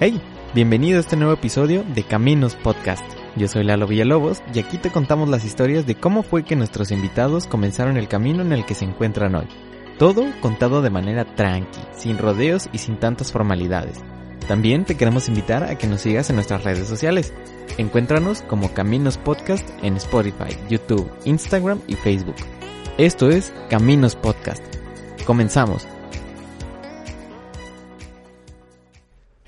Hey, bienvenido a este nuevo episodio de Caminos Podcast. Yo soy Lalo Villalobos y aquí te contamos las historias de cómo fue que nuestros invitados comenzaron el camino en el que se encuentran hoy. Todo contado de manera tranqui, sin rodeos y sin tantas formalidades. También te queremos invitar a que nos sigas en nuestras redes sociales. Encuéntranos como Caminos Podcast en Spotify, YouTube, Instagram y Facebook. Esto es Caminos Podcast. Comenzamos.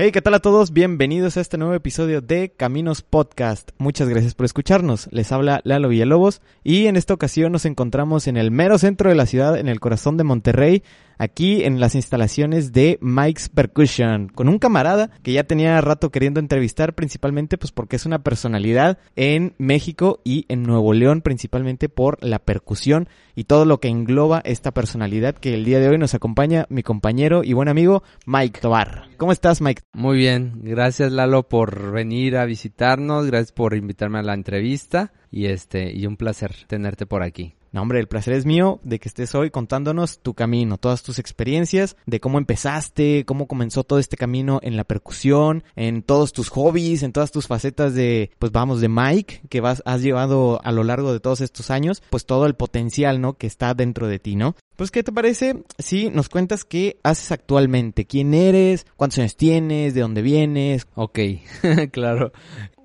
Hey, ¿qué tal a todos? Bienvenidos a este nuevo episodio de Caminos Podcast. Muchas gracias por escucharnos. Les habla Lalo Villalobos y en esta ocasión nos encontramos en el mero centro de la ciudad, en el corazón de Monterrey, aquí en las instalaciones de Mike's Percussion, con un camarada que ya tenía rato queriendo entrevistar, principalmente pues porque es una personalidad en México y en Nuevo León, principalmente por la percusión y todo lo que engloba esta personalidad que el día de hoy nos acompaña mi compañero y buen amigo Mike Tobar. ¿Cómo estás, Mike? Muy bien, gracias Lalo por venir a visitarnos, gracias por invitarme a la entrevista y este y un placer tenerte por aquí. No, hombre, el placer es mío de que estés hoy contándonos tu camino, todas tus experiencias, de cómo empezaste, cómo comenzó todo este camino en la percusión, en todos tus hobbies, en todas tus facetas de, pues vamos, de Mike, que vas, has llevado a lo largo de todos estos años, pues todo el potencial, ¿no? Que está dentro de ti, ¿no? Pues, ¿qué te parece si nos cuentas qué haces actualmente? ¿Quién eres? ¿Cuántos años tienes? ¿De dónde vienes? Ok, claro.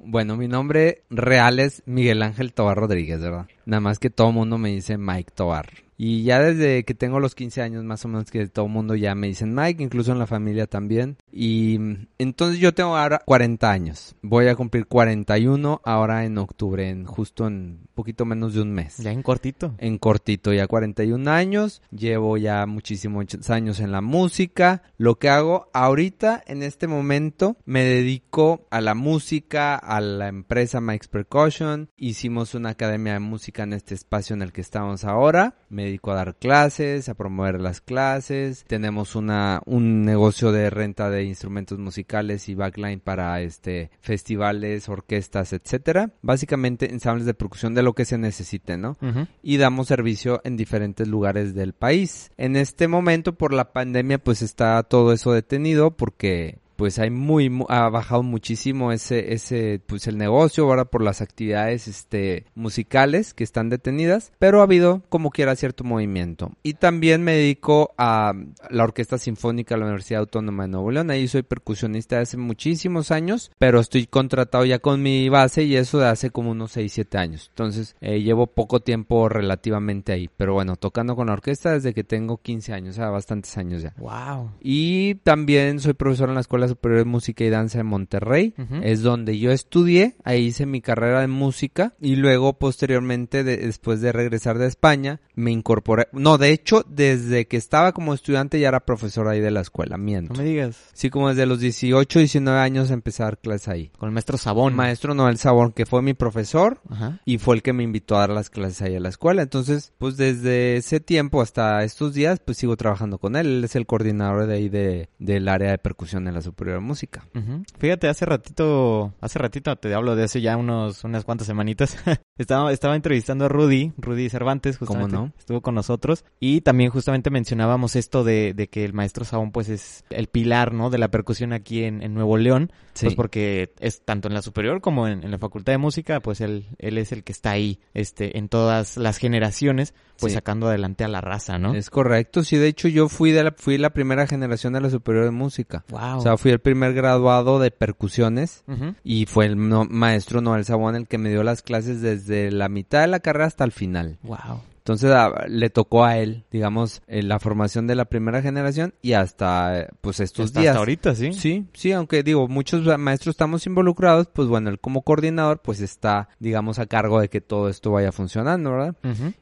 Bueno, mi nombre real es Miguel Ángel Tobar Rodríguez, ¿verdad? Nada más que todo mundo me dice Mike Tobar. Y ya desde que tengo los 15 años más o menos que todo el mundo ya me dicen Mike, incluso en la familia también. Y entonces yo tengo ahora 40 años. Voy a cumplir 41 ahora en octubre, en justo en poquito menos de un mes. Ya en cortito. En cortito, ya 41 años. Llevo ya muchísimos años en la música. Lo que hago ahorita, en este momento, me dedico a la música, a la empresa Mike's Percussion. Hicimos una academia de música en este espacio en el que estamos ahora. Me dedico a dar clases, a promover las clases. Tenemos una, un negocio de renta de instrumentos musicales y backline para este festivales, orquestas, etcétera. Básicamente ensambles de percusión de lo que se necesite, ¿no? Y damos servicio en diferentes lugares del país. En este momento por la pandemia pues está todo eso detenido porque pues hay muy, mu- ha bajado muchísimo ese, ese, pues el negocio ahora por las actividades, este, musicales que están detenidas, pero ha habido como quiera cierto movimiento. Y también me dedico a la Orquesta Sinfónica de la Universidad Autónoma de Nuevo León, ahí soy percusionista de hace muchísimos años, pero estoy contratado ya con mi base y eso de hace como unos 6, 7 años. Entonces, eh, llevo poco tiempo relativamente ahí, pero bueno, tocando con la orquesta desde que tengo 15 años, o sea, bastantes años ya. Wow. Y también soy profesor en la Escuela Superior de Música y Danza de Monterrey. Es donde yo estudié, ahí hice mi carrera de música y luego posteriormente, de- después de regresar de España, me incorporé. No, de hecho, desde que estaba como estudiante ya era profesor ahí de la escuela, miento. No me digas. Sí, como desde los 18, 19 años empecé a dar clases ahí. Con el maestro Sabón. Maestro Noel Sabor, que fue mi profesor, Ajá. y fue el que me invitó a dar las clases ahí a la escuela. Entonces, pues desde ese tiempo hasta estos días, pues sigo trabajando con él. Él es el coordinador de ahí de, del área de percusión en la Superior de Música. Ujú. Fíjate, hace ratito, hace ratito te hablo de hace ya unos, unas cuantas semanitas. estaba, estaba entrevistando a Rudy, Rudy Cervantes, ¿Cómo justamente. no? Estuvo con nosotros. Y también justamente mencionábamos esto de, de que el maestro Sabón pues es el pilar, ¿no? De la percusión aquí en, en Nuevo León. Sí. Pues porque es tanto en la superior como en, en la facultad de música, pues él, él es el que está ahí, este, en todas las generaciones, pues Sí. sacando adelante a la raza, ¿no? Es correcto, sí, de hecho yo fui de la, fui la primera generación de la Superior de Música. Wow. O sea, fui el primer graduado de percusiones Ujú. y fue el no- maestro Noel Sabón el que me dio las clases desde la mitad de la carrera hasta el final. Wow. Entonces a- le tocó a él, digamos, eh, la formación de la primera generación y hasta pues estos Hasta, días. hasta ahorita, ¿sí? Sí, sí, aunque digo, muchos maestros estamos involucrados, pues bueno, él como coordinador pues está, digamos, a cargo de que todo esto vaya funcionando, ¿verdad?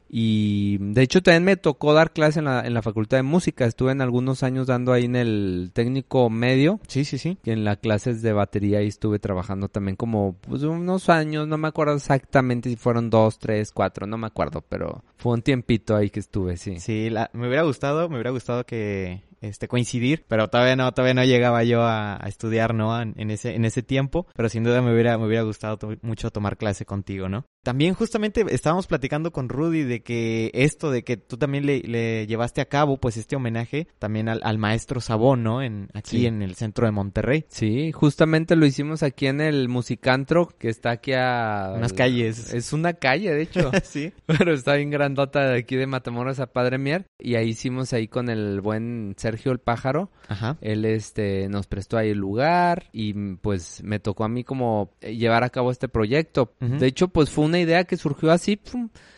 Y de hecho también me tocó dar clases en la, en la Facultad de Música, estuve en algunos años dando ahí en el técnico medio Sí, sí, sí. y en las clases de batería ahí estuve trabajando también como pues unos años, no me acuerdo exactamente si fueron dos, tres, cuatro, no me acuerdo, pero fue un tiempito ahí que estuve, sí. Sí, la- me hubiera gustado, me hubiera gustado que este, coincidir, pero todavía no, todavía no llegaba yo a, estudiar, ¿no? En, en, ese, en ese tiempo, pero sin duda me hubiera, me hubiera gustado mucho tomar clase contigo, ¿no? También justamente estábamos platicando con Rudy de que esto, de que tú también le, llevaste a cabo, pues este homenaje también al, maestro Sabón, ¿no? En, aquí en el centro de Monterrey. Sí, justamente lo hicimos aquí en el Musicantro, que está aquí a... Unas calles. Es una calle, de hecho. sí. Pero está bien grandota de aquí de Matamoros a Padre Mier. Y ahí hicimos ahí con el buen Sergio el Pájaro. Ajá. Él este, nos prestó ahí el lugar y pues me tocó a mí como llevar a cabo este proyecto. De hecho, pues fue un idea que surgió así,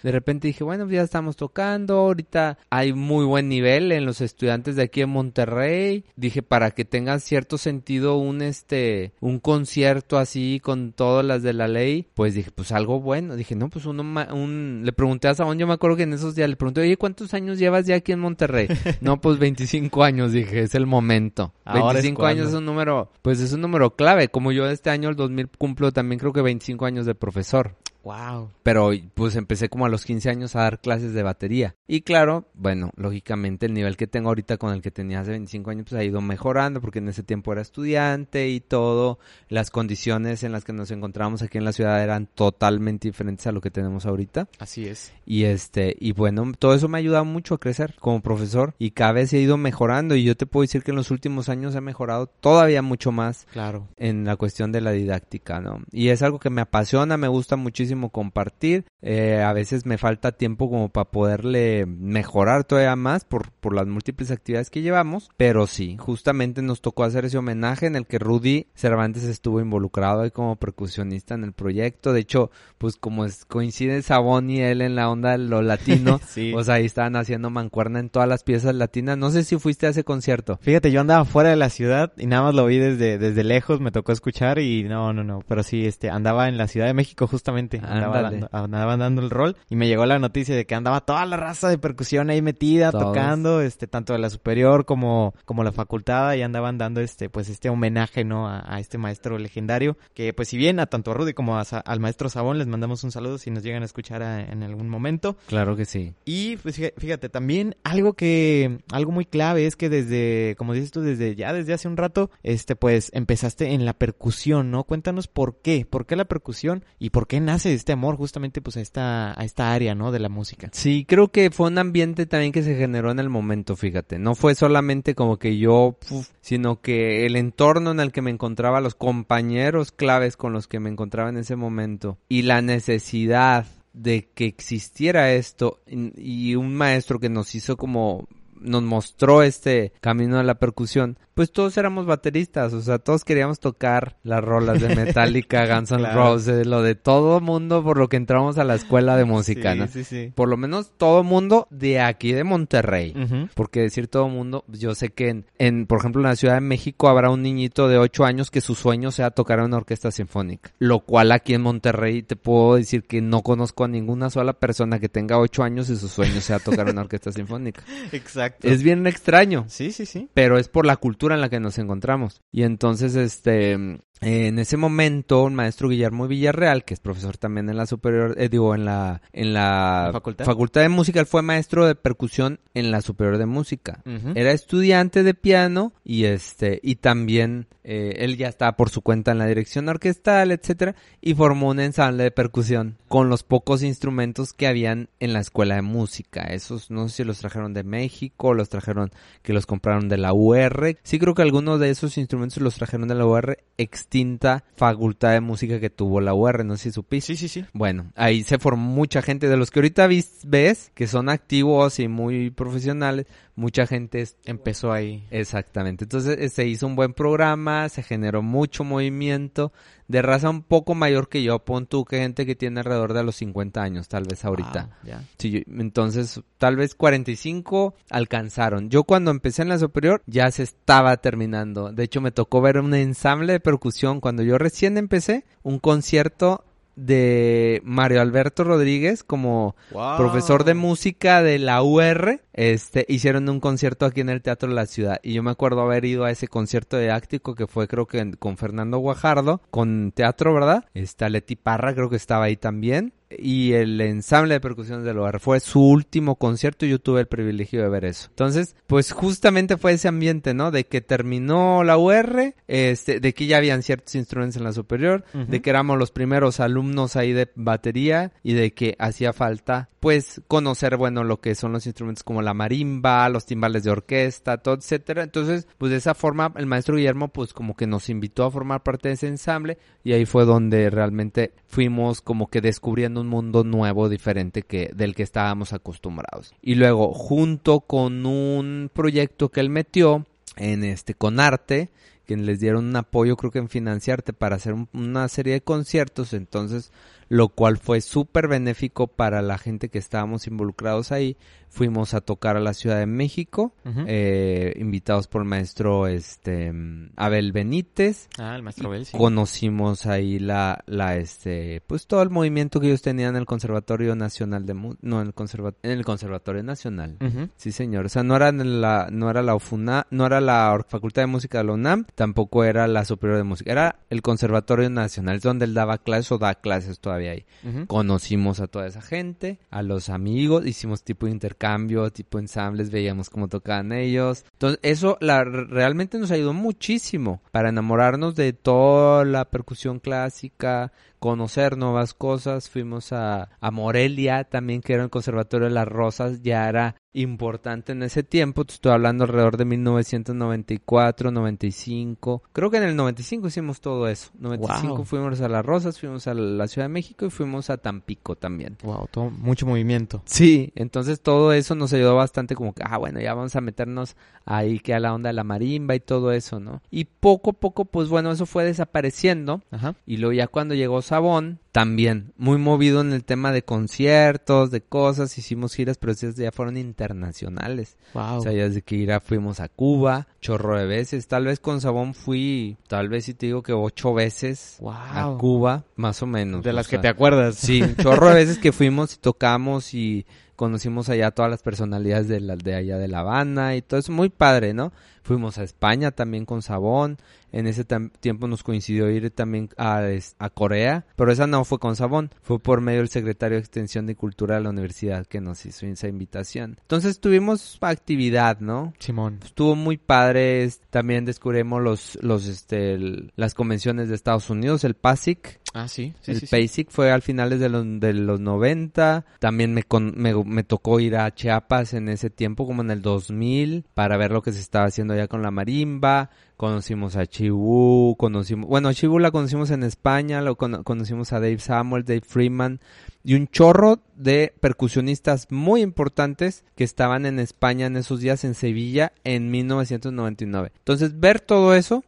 de repente dije, bueno, ya estamos tocando, ahorita hay muy buen nivel en los estudiantes de aquí en Monterrey, dije, para que tengan cierto sentido un, este, un concierto así con todas las de la ley, pues dije, pues algo bueno, dije, no, pues uno, un, le pregunté a Sabón, yo me acuerdo que en esos días le pregunté, oye, ¿cuántos años llevas ya aquí en Monterrey? no, pues 25 años, dije, es el momento. 25 años es un número, pues es un número clave, como yo este año, el 2000, cumplo también creo que 25 años de profesor. Wow. Pero pues empecé como a los 15 años a dar clases de batería. Y claro, bueno, lógicamente el nivel que tengo ahorita con el que tenía hace 25 años pues ha ido mejorando porque en ese tiempo era estudiante y todo. Las condiciones en las que nos encontramos aquí en la ciudad eran totalmente diferentes a lo que tenemos ahorita. Así es. Y este, y bueno, todo eso me ha ayudado mucho a crecer como profesor y cada vez he ido mejorando y yo te puedo decir que en los últimos años he mejorado todavía mucho más. Claro. En la cuestión de la didáctica, ¿no? Y es algo que me apasiona, me gusta muchísimo compartir. Eh, a veces me falta tiempo como para poderle mejorar todavía más por, por las múltiples actividades que llevamos. Pero sí, justamente nos tocó hacer ese homenaje en el que Rudy Cervantes estuvo involucrado ahí como percusionista en el proyecto. De hecho, pues como es, coincide Sabón y él en la onda de lo latino, pues ahí estaban haciendo mancuerna en todas las piezas latinas. No sé si fuiste a ese concierto. Fíjate, yo andaba fuera de la ciudad y nada más lo vi desde, desde lejos, me tocó escuchar y no, no, no, pero sí, este, andaba en la Ciudad de México justamente andaba, dando, andaba, dando, el rol y me llegó la noticia de que andaba toda la raza de percusión ahí metida, tocando, este, tanto de la superior como, como la facultad y andaban dando este, pues este homenaje, ¿no? A, este maestro legendario, que pues si bien a tanto a Rudy como al maestro Sabón les mandamos un saludo si nos llegan a escuchar en algún momento. Claro que sí. Y pues fíjate, también algo que, algo muy clave es que desde, como dices tú, desde ya desde hace un rato, este, pues empezaste en la percusión, ¿no? Cuéntanos por qué, por qué la percusión y por qué nace este amor justamente pues a esta, a esta área, ¿no? De la música. Sí, creo que fue un ambiente también que se generó en el momento, fíjate. No fue solamente como que yo, sino que el entorno en el que me encontraba, los compañeros claves con los que me encontraba en ese momento y la necesidad de que existiera esto y un maestro que nos hizo como nos mostró este camino de la percusión, pues todos éramos bateristas, o sea, todos queríamos tocar las rolas de Metallica, Guns N' Roses, lo de todo mundo por lo que entramos a la escuela de música, ¿no? Sí, sí. Por lo menos todo mundo de aquí de Monterrey, porque decir todo mundo, yo sé que en, por ejemplo, en la Ciudad de México habrá un niñito de 8 años que su sueño sea tocar en una orquesta sinfónica, lo cual aquí en Monterrey te puedo decir que no conozco a ninguna sola persona que tenga 8 años y su sueño sea tocar en una orquesta sinfónica. Exacto. Es bien extraño. Sí, sí, sí. Pero es por la cultura en la que nos encontramos. Y entonces, este, en ese momento, un maestro Guillermo Villarreal, que es profesor también en la superior, eh, digo, en la, en la, ¿Facultad? de música, él fue maestro de percusión en la superior de música. Era estudiante de piano y este, y también eh, él ya estaba por su cuenta en la dirección orquestal, etcétera, y formó un ensamble de percusión con los pocos instrumentos que habían en la escuela de música. Esos, no sé si los trajeron de México, los trajeron, que los compraron de la UR. Sí creo que algunos de esos instrumentos los trajeron de la UR distinta facultad de música que tuvo la UR, no sé si supiste. Sí, sí, sí. Bueno, ahí se formó mucha gente de los que ahorita ves, que son activos y muy profesionales, mucha gente empezó ahí. Exactamente. Entonces eh, se hizo un buen programa, se generó mucho movimiento de raza un poco mayor que yo, pon tú que gente que tiene alrededor de los 50 años, tal vez ahorita. sí, entonces, tal vez 45 alcanzaron. Yo cuando empecé en la superior ya se estaba terminando. De hecho, me tocó ver un ensamble de percusión cuando yo recién empecé, un concierto de Mario Alberto Rodríguez como profesor de música de la UR. Este, hicieron un concierto aquí en el Teatro de la Ciudad. Y yo me acuerdo haber ido a ese concierto didáctico que fue creo que con Fernando Guajardo, con teatro, ¿verdad? Está Leti Parra, creo que estaba ahí también. Y el ensamble de percusiones del hogar. Fue su último concierto y yo tuve el privilegio de ver eso. Entonces, pues justamente fue ese ambiente, ¿no? De que terminó la UR, este, de que ya habían ciertos instrumentos en la superior, de que éramos los primeros alumnos ahí de batería y de que hacía falta, pues, conocer, bueno, lo que son los instrumentos como la marimba, los timbales de orquesta, todo, etcétera. Entonces, pues de esa forma, el maestro Guillermo, pues como que nos invitó a formar parte de ese ensamble y ahí fue donde realmente fuimos como que descubriendo un mundo nuevo, diferente que del que estábamos acostumbrados. Y luego, junto con un proyecto que él metió en este con arte, que les dieron un apoyo creo que en financiarte para hacer una serie de conciertos, entonces lo cual fue súper benéfico para la gente que estábamos involucrados ahí. Fuimos a tocar a la Ciudad de México, eh, invitados por el maestro este Abel Benítez. Ah, el maestro Abel, sí. Conocimos ahí la, la, este, pues todo el movimiento que ellos tenían en el Conservatorio Nacional de no, en el, en el Conservatorio Nacional. Sí, señor. O sea, no era la, no era la UFUNA, no era la Facultad de Música de la UNAM, tampoco era la Superior de Música, era el Conservatorio Nacional, donde él daba clases o da clases todavía había ahí. Conocimos a toda esa gente, a los amigos, hicimos tipo de intercambio, tipo ensambles, veíamos cómo tocaban ellos. Entonces, eso la, realmente nos ayudó muchísimo para enamorarnos de toda la percusión clásica, conocer nuevas cosas. Fuimos a, a Morelia también, que era el Conservatorio de las Rosas, ya era importante en ese tiempo. Te estoy hablando alrededor de 1994, 95. Creo que en el 95 hicimos todo eso. 95 fuimos a Las Rosas, fuimos a la Ciudad de México y fuimos a Tampico también. Wow, todo, mucho movimiento. Sí, entonces todo eso nos ayudó bastante como que, ah, bueno, ya vamos a meternos ahí que a la onda de la marimba y todo eso, ¿no? Y poco a poco, pues bueno, eso fue desapareciendo. Ajá. Y luego ya cuando llegó Sabón, también muy movido en el tema de conciertos, de cosas, hicimos giras, pero esas ya fueron internacionales. Wow. O sea, ya desde que ir fuimos a Cuba, chorro de veces, tal vez con Sabón fui, tal vez si te digo que ocho veces a Cuba, más o menos. De las que te acuerdas. Sí, chorro de veces que fuimos y tocamos y conocimos allá todas las personalidades de, la, de allá de La Habana y todo eso, muy padre, ¿no? Fuimos a España también con Sabón, en ese tiempo nos coincidió ir también a, a, Corea, pero esa no fue con Sabón, fue por medio del secretario de Extensión de Cultura de la universidad que nos hizo esa invitación. Entonces tuvimos actividad, ¿no? Simón. Estuvo muy padre, también descubrimos los, los, este, las convenciones de Estados Unidos, el PASIC, Ah, sí. el PASIC fue al finales de los, de los 90. También me, me, me, tocó ir a Chiapas en ese tiempo, como en el 2000, para ver lo que se estaba haciendo allá con la marimba. Conocimos a Chibu, conocimos, bueno, Chibu la conocimos en España, lo conocimos a Dave Samuel, Dave Freeman y un chorro de percusionistas muy importantes que estaban en España en esos días en Sevilla en 1999. Entonces, ver todo eso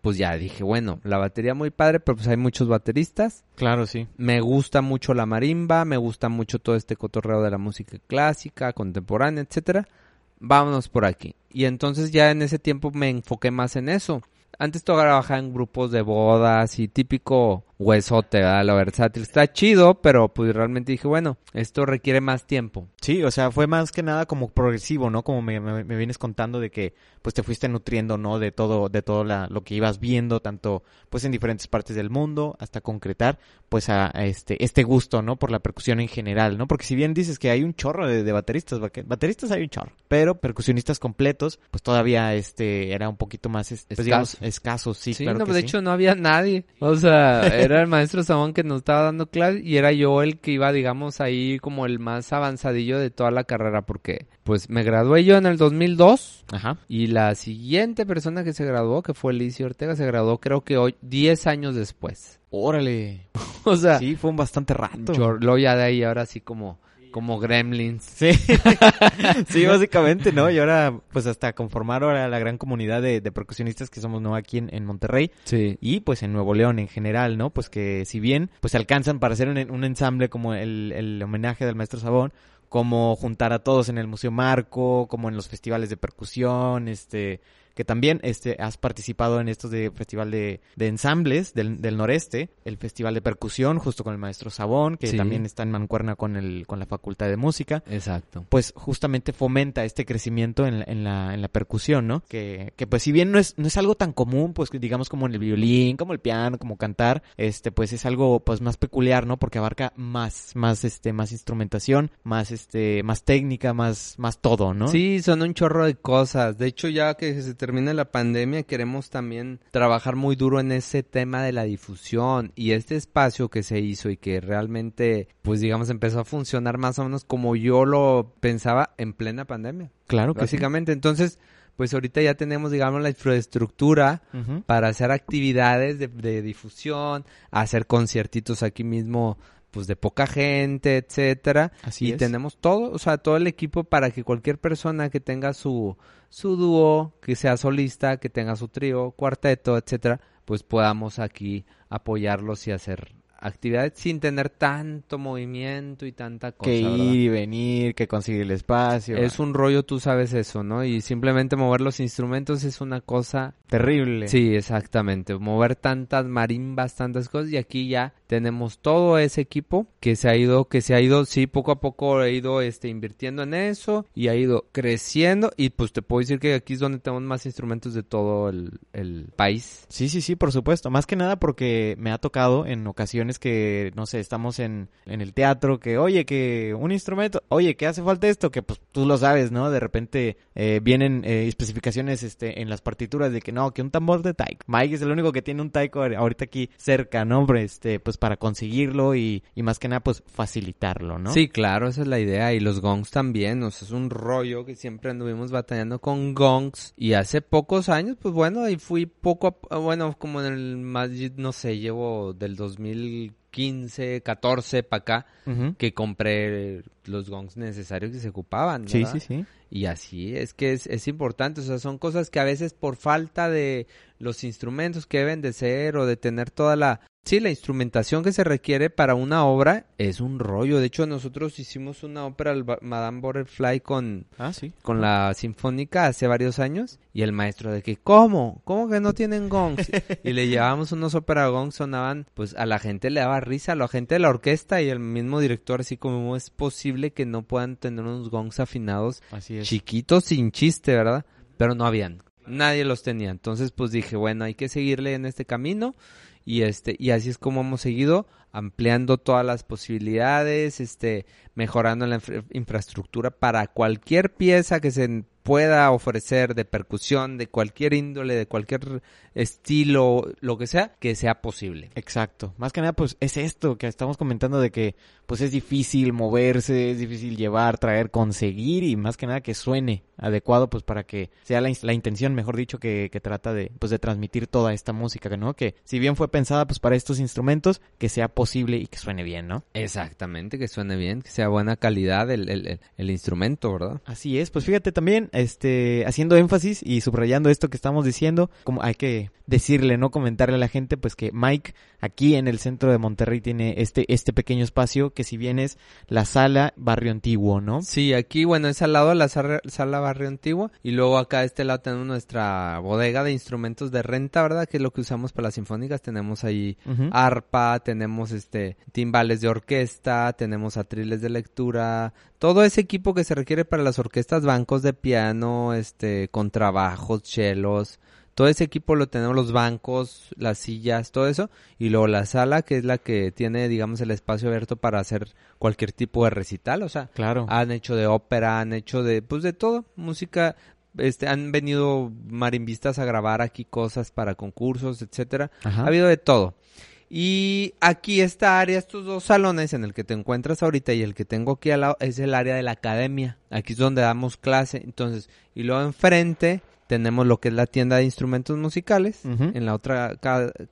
pues ya dije, bueno, la batería muy padre, pero pues hay muchos bateristas. Claro, sí. Me gusta mucho la marimba, me gusta mucho todo este cotorreo de la música clásica, contemporánea, etcétera. Vámonos por aquí. Y entonces ya en ese tiempo me enfoqué más en eso. Antes trabajaba en grupos de bodas y típico huesote, ¿verdad? Lo versátil. Está chido, pero pues realmente dije, bueno, esto requiere más tiempo. Sí, o sea, fue más que nada como progresivo, ¿no? Como me, me, vienes contando de que pues te fuiste nutriendo, ¿no? De todo, de todo la, lo que ibas viendo, tanto pues en diferentes partes del mundo, hasta concretar pues a, este, este gusto, ¿no? Por la percusión en general, ¿no? Porque si bien dices que hay un chorro de, bateristas, bateristas hay un chorro, pero percusionistas completos, pues todavía este era un poquito más, pues, escaso. digamos, escasos, sí, sí no, de hecho no había nadie. O sea, era el maestro Samón que nos estaba dando clase y era yo el que iba, digamos, ahí como el más avanzadillo de toda la carrera porque pues me gradué yo en el 2002 Ajá. y la siguiente persona que se graduó, que fue Licio Ortega, se graduó creo que hoy 10 años después. Órale. o sea, sí, fue un bastante rato. Yo, lo ya de ahí ahora sí como como gremlins. Sí. sí, básicamente, ¿no? Y ahora, pues hasta conformar ahora la gran comunidad de, percusionistas que somos, ¿no? Aquí en, Monterrey. Sí. Y pues en Nuevo León en general, ¿no? Pues que si bien, pues alcanzan para hacer un, ensamble como el, el homenaje del maestro Sabón, como juntar a todos en el Museo Marco, como en los festivales de percusión, este, que también este, has participado en estos de festival de, de ensambles del, del, noreste, el festival de percusión justo con el maestro Sabón, que también está en mancuerna con, el, con la facultad de música. Exacto. Pues justamente fomenta este crecimiento en la, en la, en la percusión, ¿no? Que, que pues si bien no es, no es algo tan común, pues digamos como en el violín, como el piano, como cantar, este pues es algo pues más peculiar, ¿no? Porque abarca más, más este, más instrumentación, más este, más técnica, más, más todo, ¿no? Sí, son un chorro de cosas. De hecho, ya que se termine la pandemia, queremos también trabajar muy duro en ese tema de la difusión y este espacio que se hizo y que realmente, pues digamos, empezó a funcionar más o menos como yo lo pensaba en plena pandemia. Claro que Básicamente, entonces, pues ahorita ya tenemos, digamos, la infraestructura para hacer actividades de, de, difusión, hacer conciertitos aquí mismo, pues de poca gente, etcétera. Así y tenemos todo, o sea, todo el equipo para que cualquier persona que tenga su, su dúo, que sea solista, que tenga su trío, cuarteto, etcétera, pues podamos aquí apoyarlos y hacer actividades sin tener tanto movimiento y tanta cosa. Que ir y venir, que conseguir el espacio. Es un rollo, tú sabes eso, ¿no? Y simplemente mover los instrumentos es una cosa terrible. Sí, exactamente. Mover tantas marimbas, tantas cosas y aquí ya tenemos todo ese equipo que se ha ido, que se ha ido, sí, poco a poco he ido este, invirtiendo en eso y ha ido creciendo y pues te puedo decir que aquí es donde tenemos más instrumentos de todo el, el país. Sí, sí, sí, por supuesto. Más que nada porque me ha tocado en ocasiones que, no sé, estamos en, en el teatro, que, oye, que un instrumento, oye, que hace falta esto, que pues tú lo sabes, ¿no? De repente eh, vienen eh, especificaciones este, en las partituras de que no, que un tambor de taiko. Mike es el único que tiene un taiko ahorita aquí cerca, ¿no? Hombre, este, pues para conseguirlo y, y más que nada, pues facilitarlo, ¿no? Sí, claro, esa es la idea. Y los gongs también, o sea, es un rollo que siempre anduvimos batallando con gongs. Y hace pocos años, pues bueno, ahí fui poco, a, bueno, como en el más, no sé, llevo del 2015, 14 para acá, que compré los gongs necesarios que se ocupaban. Sí, sí, sí. Y así es que es, es importante, o sea, son cosas que a veces por falta de los instrumentos que deben de ser o de tener toda la Sí, la instrumentación que se requiere para una obra es un rollo. De hecho, nosotros hicimos una ópera, Madame Butterfly, con, ah, ¿sí? con la Sinfónica hace varios años. Y el maestro de que, ¿cómo? ¿Cómo que no tienen gongs? y le llevábamos unos ópera gongs, sonaban, pues a la gente le daba risa, a la gente de la orquesta y el mismo director, así como es posible que no puedan tener unos gongs afinados chiquitos sin chiste, ¿verdad? Pero no habían. Nadie los tenía. Entonces, pues dije, bueno, hay que seguirle en este camino y este y así es como hemos seguido ampliando todas las posibilidades, este mejorando la infraestructura para cualquier pieza que se pueda ofrecer de percusión, de cualquier índole, de cualquier estilo, lo que sea, que sea posible. Exacto. Más que nada, pues es esto que estamos comentando de que pues es difícil moverse, es difícil llevar, traer, conseguir y más que nada que suene adecuado pues para que sea la, la intención, mejor dicho, que, que, trata de pues de transmitir toda esta música, ¿no? Que si bien fue pensada pues para estos instrumentos, que sea posible y que suene bien, ¿no? Exactamente, que suene bien, que sea buena calidad el, el, el instrumento, ¿verdad? Así es, pues fíjate también, este, haciendo énfasis y subrayando esto que estamos diciendo, como hay que decirle, no comentarle a la gente, pues que Mike aquí en el centro de Monterrey tiene este, este pequeño espacio que si bien es la sala Barrio Antiguo, ¿no? Sí, aquí, bueno, es al lado de la sala, Barrio Antiguo y luego acá a este lado tenemos nuestra bodega de instrumentos de renta, ¿verdad? Que es lo que usamos para las sinfónicas. Tenemos ahí arpa, tenemos este timbales de orquesta, tenemos atriles de lectura, todo ese equipo que se requiere para las orquestas, bancos de piano, este, contrabajos, chelos, todo ese equipo lo tenemos, los bancos, las sillas, todo eso, y luego la sala, que es la que tiene, digamos, el espacio abierto para hacer cualquier tipo de recital, o sea, claro. han hecho de ópera, han hecho de, pues de todo, música, este, han venido marimbistas a grabar aquí cosas para concursos, etcétera, ha habido de todo. Y aquí esta área, estos dos salones en el que te encuentras ahorita y el que tengo aquí al lado es el área de la academia. Aquí es donde damos clase. Entonces, y luego enfrente tenemos lo que es la tienda de instrumentos musicales. En la otra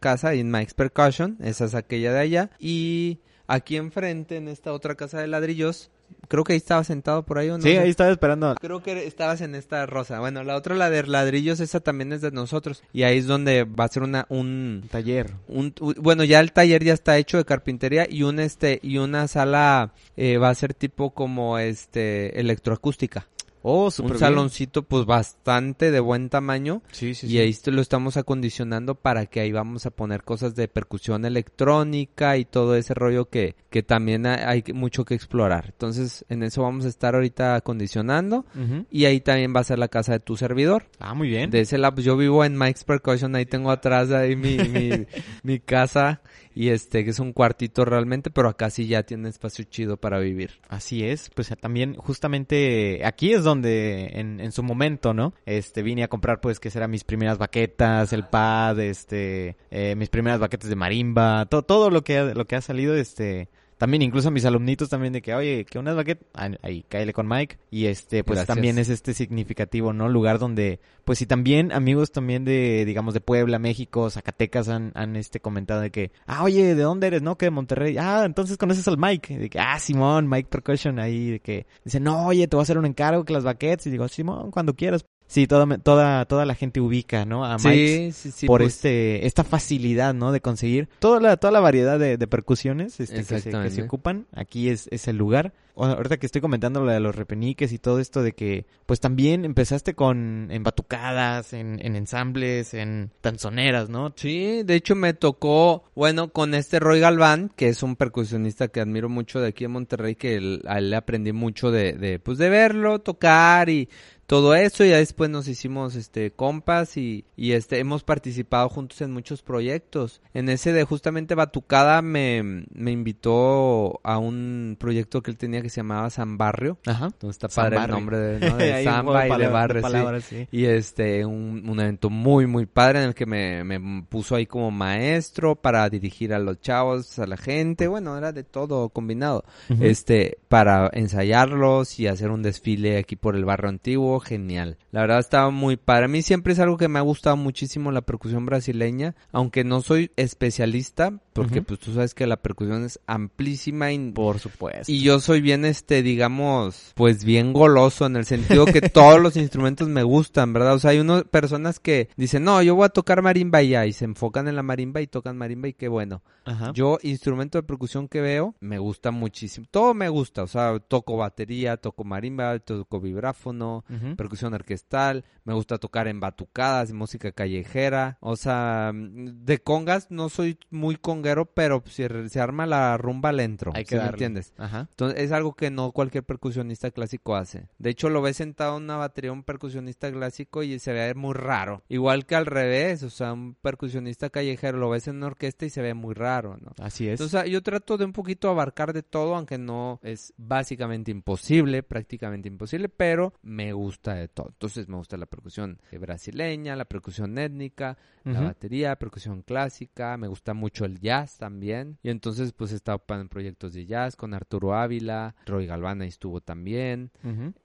casa, en Mike's Percussion, esa es aquella de allá. Y aquí enfrente, en esta otra casa de ladrillos, creo que ahí estaba sentado por ahí. ¿o no sí, ahí estaba esperando. Creo que estabas en esta rosa. Bueno, la otra, la de ladrillos, esa también es de nosotros. Y ahí es donde va a ser una, un taller. Un, bueno, ya el taller ya está hecho de carpintería y un este, y una sala eh, va a ser tipo como este electroacústica. Oh, un bien. saloncito pues bastante de buen tamaño Sí, sí, y sí. ahí lo estamos acondicionando para que ahí vamos a poner cosas de percusión electrónica y todo ese rollo que, que también ha- hay mucho que explorar. Entonces en eso vamos a estar ahorita acondicionando y ahí también va a ser la casa de tu servidor. Ah, muy bien. De ese lado, pues, yo vivo en Mike's Percussion, ahí tengo atrás ahí mi, mi, mi casa y este que es un cuartito realmente, pero acá sí ya tiene espacio chido para vivir. Así es, pues también justamente aquí es donde en, en su momento, ¿no? Este vine a comprar pues que serán mis primeras baquetas, el pad, este, eh, mis primeras baquetas de marimba, todo todo lo que lo que ha salido, este, también incluso mis alumnitos también de que oye que unas baquetas ah, ahí cáele con Mike. Y este pues Gracias. también es este significativo no lugar donde pues y también amigos también de digamos de Puebla México Zacatecas han, han este comentado de que ah oye de dónde eres no que de Monterrey. Ah entonces conoces al Mike. De que ah Simón Mike Percussion. Ahí de que dice no oye te voy a hacer un encargo que las baquetas y digo Simón cuando quieras sí toda toda toda la gente ubica no a Mike Sí, sí, sí. por pues, este esta facilidad no de conseguir toda la toda la variedad de, de percusiones este, que, se, que se ocupan. Aquí es, es el lugar ahorita que estoy comentando lo de los repeniques y todo esto de que pues también empezaste con en batucadas en, en ensambles en tanzoneras no Sí, de hecho me tocó, bueno, con este Roy Galván, que es un percusionista que admiro mucho de aquí en Monterrey, que a él le aprendí mucho de, de, pues de verlo, tocar y todo eso, y ya después nos hicimos, este, compas y, y este, hemos participado juntos en muchos proyectos. En ese de justamente Batucada me, me invitó a un proyecto que él tenía que se llamaba San Barrio. ajá Entonces está padre el nombre de, ¿no? de samba y de barrio, sí. palabras, sí. Y este, un, un evento muy, muy padre en el que me, me puso ahí como maestro para dirigir a los chavos, a la gente. Bueno, era de todo combinado. Este, para ensayarlos y hacer un desfile aquí por el barrio antiguo. Genial. La verdad estaba muy padre. A mí siempre es algo que me ha gustado muchísimo la percusión brasileña. Aunque no soy especialista, porque pues tú sabes que la percusión es amplísima y por supuesto y yo soy bien, este, digamos, pues bien goloso en el sentido que todos los instrumentos me gustan, ¿verdad? O sea, hay unas personas que dicen, no, yo voy a tocar marimba y ya, y se enfocan en la marimba y tocan marimba y qué bueno. Ajá. Yo, instrumento de percusión que veo, me gusta muchísimo. Todo me gusta, o sea, toco batería, toco marimba, toco vibráfono, percusión orquestal, me gusta tocar en batucadas, música callejera, o sea, de congas no soy muy conguero, pero si se arma la rumba le entro, hay que ¿sí me entiendes? ajá Entonces es algo que no cualquier percusionista clásico hace. De hecho lo ves sentado en una batería un percusionista clásico y se ve muy raro. Igual que al revés, o sea, un percusionista callejero lo ves en una orquesta y se ve muy raro, ¿no? así es Entonces yo trato de un poquito abarcar de todo, aunque no es básicamente imposible, prácticamente imposible, pero me gusta de todo. Entonces me gusta la percusión brasileña, la percusión étnica, la Ujú. batería, percusión clásica, me gusta mucho el jazz también. Y entonces pues he estado en proyectos de jazz con Arturo Ávila, Roy Galván ahí estuvo también.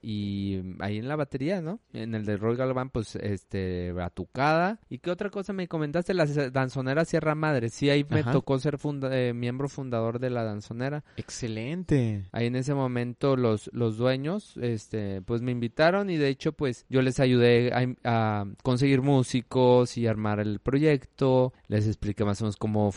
Y ahí en la batería, ¿no? En el de Roy Galván, pues, este, Batucada. ¿Y qué otra cosa me comentaste? La danzonera Sierra Madre. Sí, ahí me Ajá. tocó ser funda- eh, miembro fundador de la danzonera. excelente Ahí en ese momento los, los dueños, este, pues me invitaron y de hecho, pues, yo les ayudé a, a conseguir músicos y armar el proyecto. Les expliqué más o menos cómo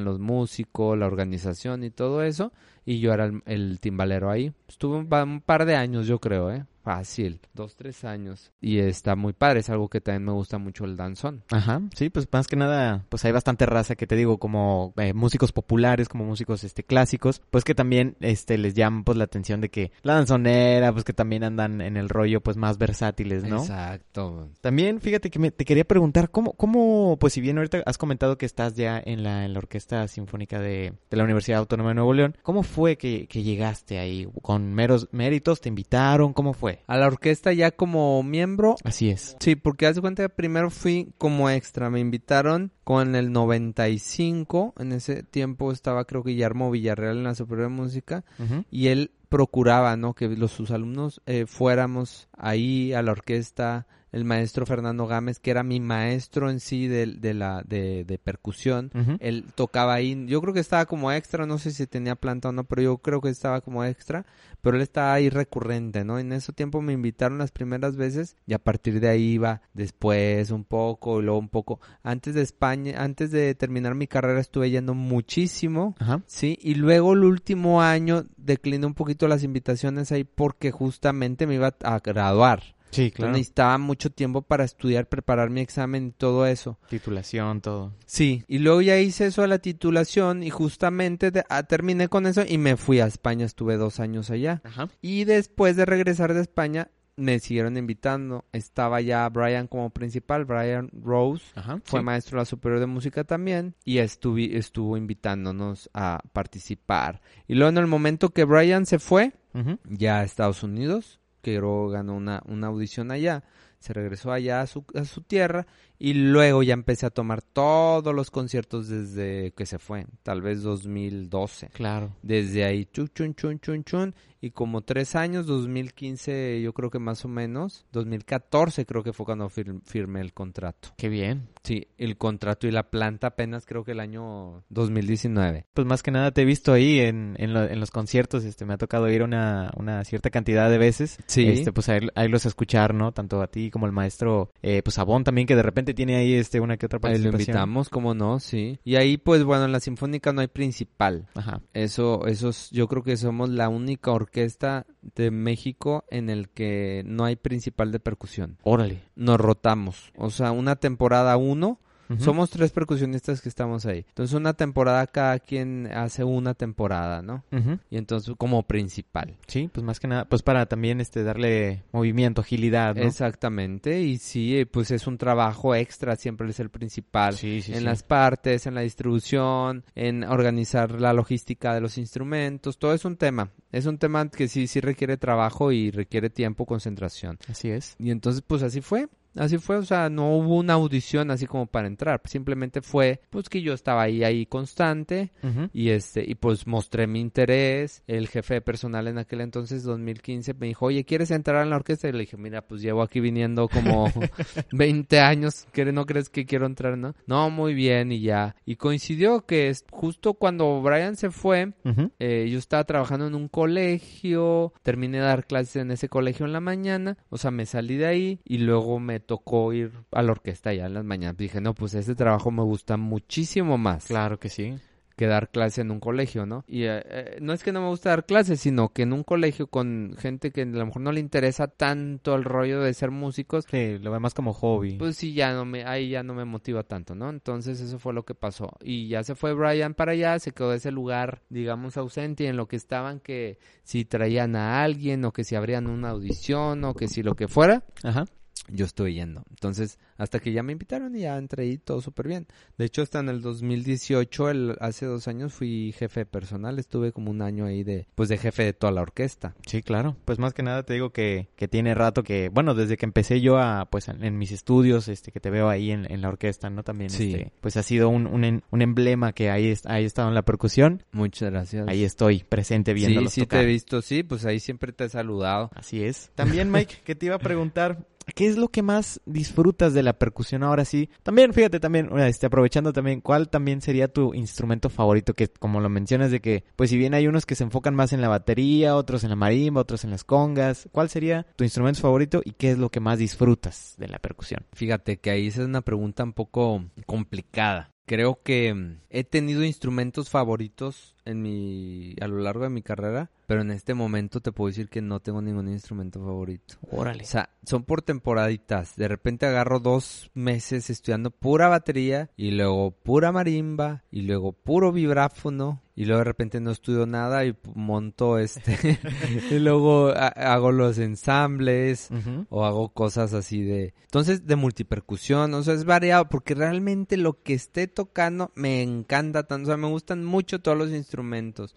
los músicos, la organización y todo eso. Y yo era el, timbalero ahí. Estuve un, un par de años, yo creo, ¿eh? Fácil. Dos, tres años. Y está muy padre. Es algo que también me gusta mucho el danzón. Ajá, sí, pues más que nada, pues hay bastante raza que te digo, como eh, músicos populares, como músicos este clásicos, pues que también este les llaman pues la atención de que la danzonera, pues que también andan en el rollo pues más versátiles, ¿no? Exacto. También fíjate que me, te quería preguntar cómo cómo pues si bien ahorita has comentado que estás ya en la en la Orquesta Sinfónica de, de la Universidad Autónoma de Nuevo León, ¿cómo fue que, que llegaste ahí con meros méritos? ¿Te invitaron? ¿Cómo fue? A la orquesta ya como miembro Así es. Sí, porque haz de cuenta que primero fui como extra. Me invitaron con el 95. En ese tiempo estaba, creo, Guillermo Villarreal en la Superior de Música. Y él procuraba, ¿no? Que los, sus alumnos eh, fuéramos ahí a la orquesta, el maestro Fernando Gámez, que era mi maestro en sí de, de la, de, de percusión. Él tocaba ahí, yo creo que estaba como extra, no sé si tenía planta o no, pero yo creo que estaba como extra, pero él estaba ahí recurrente, ¿no? En ese tiempo me invitaron las primeras veces y a partir de ahí iba después un poco y luego un poco. Antes de España, antes de terminar mi carrera estuve yendo muchísimo, Ajá. sí, y luego el último año decliné un poquito las invitaciones ahí porque justamente me iba a graduar. Sí, claro. necesitaba mucho tiempo para estudiar, preparar mi examen y todo eso. Titulación, todo. Sí, y luego ya hice eso a la titulación y justamente de- ah, terminé con eso y me fui a España, estuve dos años allá. Ajá. Y después de regresar de España, me siguieron invitando. Estaba ya Brian como principal, Brian Rose. Ajá. Fue sí. maestro de la superior de música también y estuvi- estuvo invitándonos a participar. Y luego en el momento que Brian se fue, ya a Estados Unidos, que luego ganó una, una audición allá, se regresó allá a su, a su tierra y luego ya empecé a tomar todos los conciertos desde que se fue, tal vez 2012. Claro. Desde ahí, chun, chun, chun, chun, chun, y como tres años, 2015 yo creo que más o menos, 2014 creo que fue cuando fir- firmé el contrato. Qué bien. Sí, el contrato y la planta apenas creo que el año 2019. Pues más que nada te he visto ahí en, en, lo- en los conciertos, este, me ha tocado ir una, una cierta cantidad de veces. Sí. Este, pues a, ir- a irlos a escuchar, ¿no? Tanto a ti como al maestro, eh, pues a Bon también, que de repente tiene ahí, este, una que otra Ahí lo participación. invitamos, como no, sí. Y ahí pues bueno, en la Sinfónica no hay principal. Ajá. Eso, eso es- yo creo que somos la única orquesta de México en el que no hay principal de percusión. Órale. Nos rotamos. O sea, una temporada uno, Somos tres percusionistas que estamos ahí. Entonces una temporada cada quien hace una temporada, ¿no? Y entonces como principal. Sí, pues más que nada, pues para también, este, darle movimiento, agilidad, ¿no? Exactamente. Y sí, eh, pues es un trabajo extra, siempre es el principal. Sí, sí, en sí. las partes, en la distribución, en organizar la logística de los instrumentos, todo es un tema. Es un tema que sí, sí requiere trabajo y requiere tiempo, concentración. Así es. Y entonces, pues así fue. Así fue, o sea, no hubo una audición así como para entrar, simplemente fue pues que yo estaba ahí ahí constante y este y pues mostré mi interés. El jefe de personal en aquel entonces 2015 me dijo, "Oye, ¿quieres entrar en la orquesta?" Y le dije, "Mira, pues llevo aquí viniendo como 20 años, ¿qué no crees que quiero entrar, no?" No, muy bien y ya. Y coincidió que es justo cuando Brian se fue, eh, yo estaba trabajando en un colegio, terminé de dar clases en ese colegio en la mañana, o sea, me salí de ahí y luego me tocó ir a la orquesta ya en las mañanas. Dije, no, pues ese trabajo me gusta muchísimo más Claro que sí. que dar clase en un colegio, ¿no? Y eh, eh, no es que no me gusta dar clases, sino que en un colegio con gente que a lo mejor no le interesa tanto el rollo de ser músicos, Sí, lo ve más como hobby. pues sí, ya no me, ahí ya no me motiva tanto, ¿no? Entonces eso fue lo que pasó. Y ya se fue Brian para allá, se quedó ese lugar, digamos, ausente y en lo que estaban que si traían a alguien o que si abrían una audición o que si lo que fuera, Ajá. Yo estoy yendo. Entonces, hasta que ya me invitaron y ya entré y todo súper bien. De hecho, hasta en el 2018, el, hace dos años, fui jefe de personal. Estuve como un año ahí de, pues de jefe de toda la orquesta. Sí, claro. Pues más que nada te digo que, que tiene rato que, bueno, desde que empecé yo a, pues en, en mis estudios, este, que te veo ahí en, en la orquesta, ¿no? También, Sí. este, pues ha sido un, un, un emblema que ahí, ahí he estado en la percusión. Muchas gracias. Ahí estoy, presente sí, viéndolos sí tocar. te he visto, sí, pues ahí siempre te he saludado. Así es. También, Mike, que te iba a preguntar, ¿qué es lo que más disfrutas de la percusión ahora sí? También, fíjate también, este, aprovechando también, ¿cuál también sería tu instrumento favorito? Que como lo mencionas de que, pues si bien hay unos que se enfocan más en la batería, otros en la marimba, otros en las congas, ¿cuál sería tu instrumento favorito y qué es lo que más disfrutas de la percusión? Fíjate que ahí es una pregunta un poco complicada. Creo que mm, he tenido instrumentos favoritos en mi a lo largo de mi carrera, pero en este momento te puedo decir que no tengo ningún instrumento favorito. Órale. O sea, son por temporaditas. De repente agarro dos meses estudiando pura batería y luego pura marimba y luego puro vibráfono y luego de repente no estudio nada y monto este y luego ha- hago los ensambles o hago cosas así de entonces de multipercusión, o sea, es variado porque realmente lo que esté tocando me encanta tanto, o sea, me gustan mucho todos los instrumentos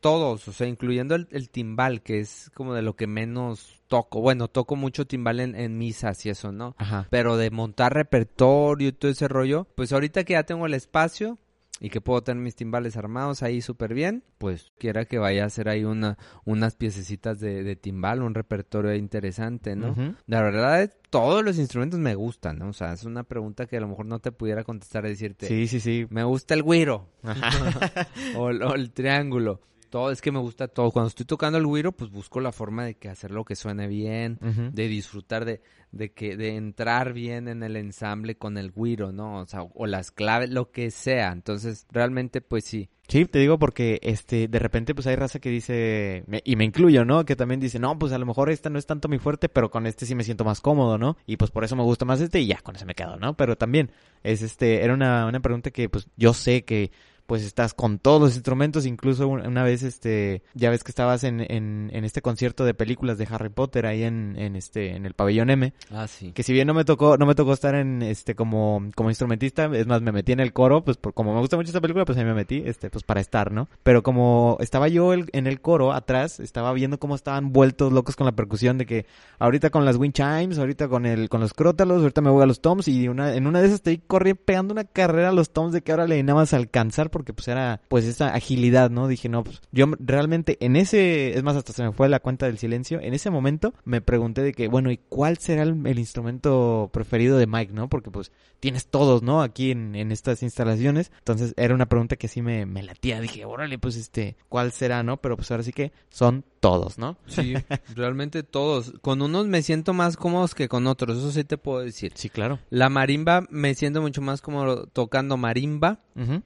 todos, o sea, incluyendo el, el timbal, que es como de lo que menos toco. Bueno, toco mucho timbal en, en misas y eso, ¿no? Ajá. Pero de montar repertorio y todo ese rollo, pues ahorita que ya tengo el espacio, y que puedo tener mis timbales armados ahí súper bien, pues quiera que vaya a hacer ahí una, unas piececitas de, de timbal, un repertorio interesante, ¿no? La verdad, todos los instrumentos me gustan, ¿no? O sea, es una pregunta que a lo mejor no te pudiera contestar y decirte, Sí, sí, sí. me gusta el güiro o el triángulo. Todo, es que me gusta todo. Cuando estoy tocando el güiro, pues busco la forma de que hacerlo que suene bien, de disfrutar de, de que, de entrar bien en el ensamble con el güiro, ¿no? O sea, o las claves, lo que sea. Entonces, realmente, pues sí. Sí, te digo porque este de repente pues hay raza que dice me- y me incluyo, ¿no? Que también dice, "No, pues a lo mejor esta no es tanto mi fuerte, pero con este sí me siento más cómodo, ¿no? Y pues por eso me gusta más este y ya con eso me quedo, ¿no? Pero también es este era una una pregunta que pues yo sé que pues estás con todos los instrumentos, incluso un- una vez este ya ves que estabas en, en, en este concierto de películas de Harry Potter ahí en, en este en el pabellón M, Ah, sí. que si bien no me tocó no me tocó estar en este como como instrumentista es más me metí en el coro pues por, como me gusta mucho esta película pues ahí me metí este pues para estar no pero como estaba yo el- en el coro atrás estaba viendo cómo estaban vueltos locos con la percusión de que ahorita con las wind chimes ahorita con el con los crótalos ahorita me voy a los toms y una en una de esas estoy corriendo pegando una carrera a los toms de que ahora le nada más alcanzar porque pues era pues esa agilidad no dije no pues yo realmente en ese es más hasta se me fue la cuenta del silencio en ese momento me pregunté de que bueno y cuál será el, el instrumento preferido de Mike no porque pues tienes todos no aquí en, en estas instalaciones. Entonces era una pregunta que sí me, me latía. Dije órale pues este cuál será no pero pues ahora sí que son todos no Sí, realmente todos. Con unos me siento más cómodos que con otros, eso sí te puedo decir. sí claro. La marimba me siento mucho más cómodo tocando marimba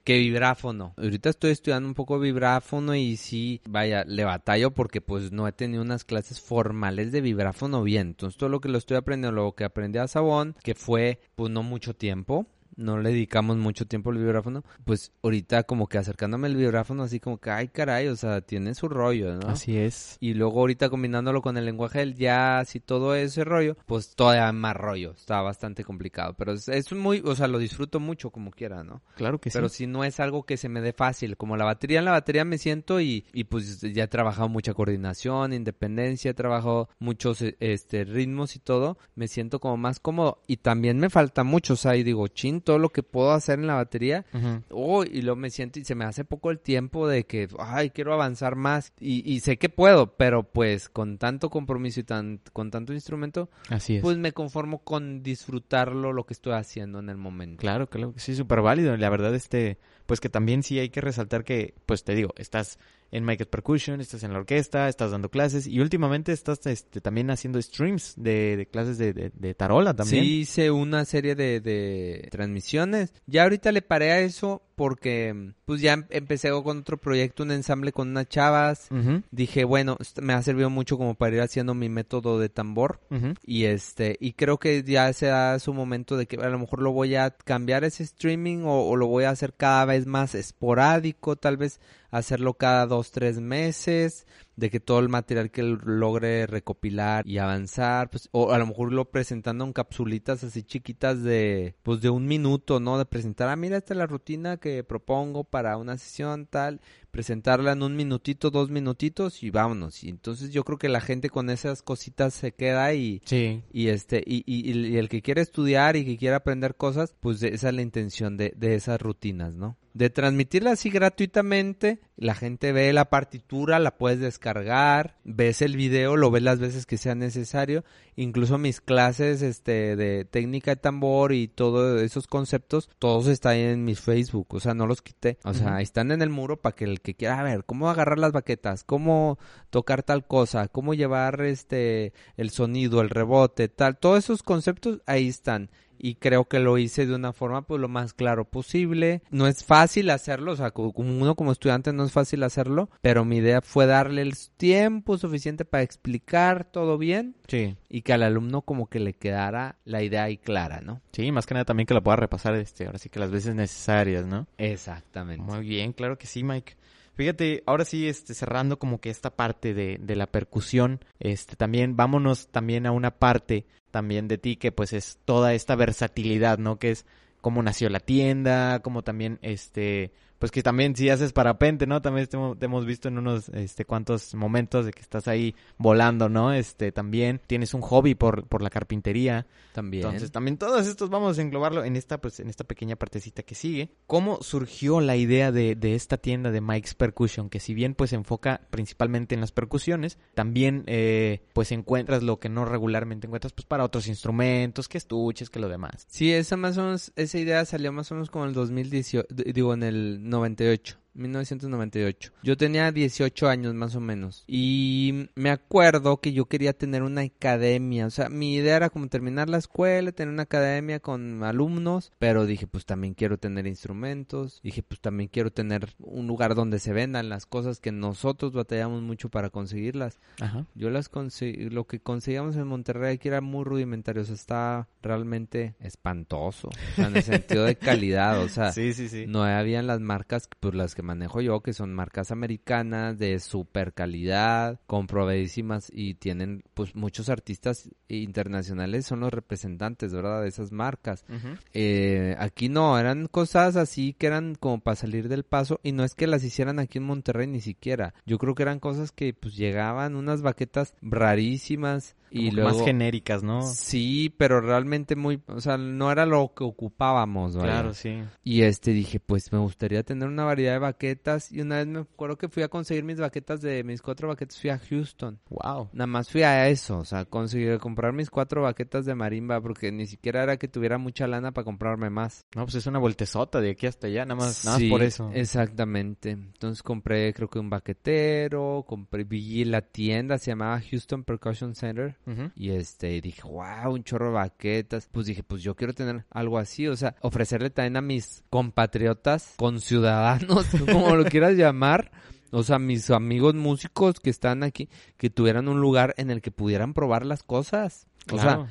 que vibráfono. Ahorita estoy estudiando un poco vibráfono y sí, vaya, le batallo porque pues no he tenido unas clases formales de vibráfono bien. Entonces todo lo que lo estoy aprendiendo, lo que aprendí a Sabón, que fue pues no mucho tiempo. No le dedicamos mucho tiempo al vibráfono. Pues ahorita como que acercándome al vibráfono así como que, ay caray, o sea, tiene su rollo, ¿no? así es Y luego ahorita combinándolo con el lenguaje del jazz y todo ese rollo, pues todavía más rollo. Está bastante complicado. Pero es, es muy, o sea, lo disfruto mucho como quiera, ¿no? claro que Pero sí si no es algo que se me dé fácil. Como la batería, en la batería me siento y, y pues ya he trabajado mucha coordinación, independencia, he trabajado muchos eh, este, ritmos y todo. Me siento como más cómodo. Y también me falta mucho, o sea, y digo, chin, todo lo que puedo hacer en la batería. Oh, y luego me siento y se me hace poco el tiempo de que, ay, quiero avanzar más. Y, y sé que puedo, pero pues con tanto compromiso y tan, con tanto instrumento, así es pues me conformo con disfrutarlo lo que estoy haciendo en el momento. Claro, claro sí, súper válido. La verdad, este, pues que también sí hay que resaltar que, pues te digo, estás en Michael Percussion, estás en la orquesta, estás dando clases y últimamente estás este, también haciendo streams de, de clases de, de, de tarola también. Sí, hice una serie de, transmisiones. Ya ahorita le paré a eso porque pues ya em- empecé con otro proyecto, un ensamble con unas chavas. Ujú, Dije, bueno, me ha servido mucho como para ir haciendo mi método de tambor. ujú. Y este, y creo que ya se da su momento de que a lo mejor lo voy a cambiar ese streaming o, o lo voy a hacer cada vez más esporádico, tal vez hacerlo cada dos, tres meses, de que todo el material que logre recopilar y avanzar, pues, o a lo mejor lo presentando en capsulitas así chiquitas de, pues de un minuto, ¿no? De presentar, ah, mira, esta es la rutina que propongo para una sesión tal, presentarla en un minutito, dos minutitos y vámonos. Y entonces yo creo que la gente con esas cositas se queda y, Sí, y este, y, y- y el que quiere estudiar y que quiere aprender cosas, pues esa es la intención de, de esas rutinas, ¿no? De transmitirla así gratuitamente, la gente ve la partitura, la puedes descargar, ves el video, lo ves las veces que sea necesario, incluso mis clases este de técnica de tambor y todos esos conceptos, todos están en mi Facebook, o sea, no los quité, o sea, Ujú. están en el muro para que el que quiera ver cómo agarrar las baquetas, cómo tocar tal cosa, cómo llevar este el sonido, el rebote, tal, todos esos conceptos ahí están. Y creo que lo hice de una forma pues lo más claro posible. No es fácil hacerlo, o sea, co- como uno como estudiante no es fácil hacerlo, pero mi idea fue darle el tiempo suficiente para explicar todo bien sí, y que al alumno como que le quedara la idea ahí clara, ¿no? sí, más que nada también que la pueda repasar, este, ahora sí que las veces necesarias, ¿no? Exactamente. Muy bien, claro que sí, Mike. Fíjate, ahora sí, este, cerrando como que esta parte de, de la percusión, este, también vámonos también a una parte también de ti que pues es toda esta versatilidad, ¿no? Que es cómo nació la tienda, cómo también, este, pues que también si haces parapente, ¿no? También te, hemos- te hemos visto en unos, este, cuantos momentos de que estás ahí volando, ¿no? Este, también tienes un hobby por, por la carpintería. También. Entonces, también todos estos vamos a englobarlo en esta, pues, en esta pequeña partecita que sigue. ¿Cómo surgió la idea de, de esta tienda de Mike's Percussion? Que si bien, pues, se enfoca principalmente en las percusiones, también, eh, pues, encuentras lo que no regularmente encuentras, pues, para otros instrumentos, que estuches, que lo demás. Sí, esa más o menos, esa idea salió más o menos como en el 2018, d- digo en el 98. 1998. Yo tenía 18 años más o menos. Y me acuerdo que yo quería tener una academia. O sea, mi idea era como terminar la escuela, tener una academia con alumnos. Pero dije, pues también quiero tener instrumentos. Dije, pues también quiero tener un lugar donde se vendan las cosas que nosotros batallamos mucho para conseguirlas. Ajá. Yo las conseguí, lo que conseguíamos en Monterrey aquí era muy rudimentario, o sea, está realmente espantoso, o sea, en el sentido de calidad, o sea, Sí, sí, sí. no habían las marcas, pues las que manejo yo, que son marcas americanas de super calidad, comprobadísimas y tienen, pues muchos artistas internacionales son los representantes, ¿verdad? De esas marcas. Eh, aquí no, eran cosas así que eran como para salir del paso y no es que las hicieran aquí en Monterrey ni siquiera. Yo creo que eran cosas que pues llegaban unas baquetas rarísimas y luego más genéricas, ¿no? Sí, pero realmente muy, o sea, no era lo que ocupábamos, vaya. Claro, sí. Y este dije, pues me gustaría tener una variedad de baquetas y una vez me acuerdo que fui a conseguir mis baquetas de mis cuatro baquetas fui a Houston. Wow. Nada más fui a eso, o sea, conseguí comprar mis cuatro baquetas de marimba porque ni siquiera era que tuviera mucha lana para comprarme más. No, pues es una vueltezota de aquí hasta allá, nada más, nada más por eso. Exactamente. Entonces compré creo que un baquetero, compré, vi la tienda, se llamaba Houston Percussion Center. Ujú. Y este, dije, wow, un chorro de baquetas. Pues dije, pues yo quiero tener algo así, o sea, ofrecerle también a mis compatriotas, conciudadanos, como lo quieras llamar. O sea, mis amigos músicos que están aquí, que tuvieran un lugar en el que pudieran probar las cosas. O sea,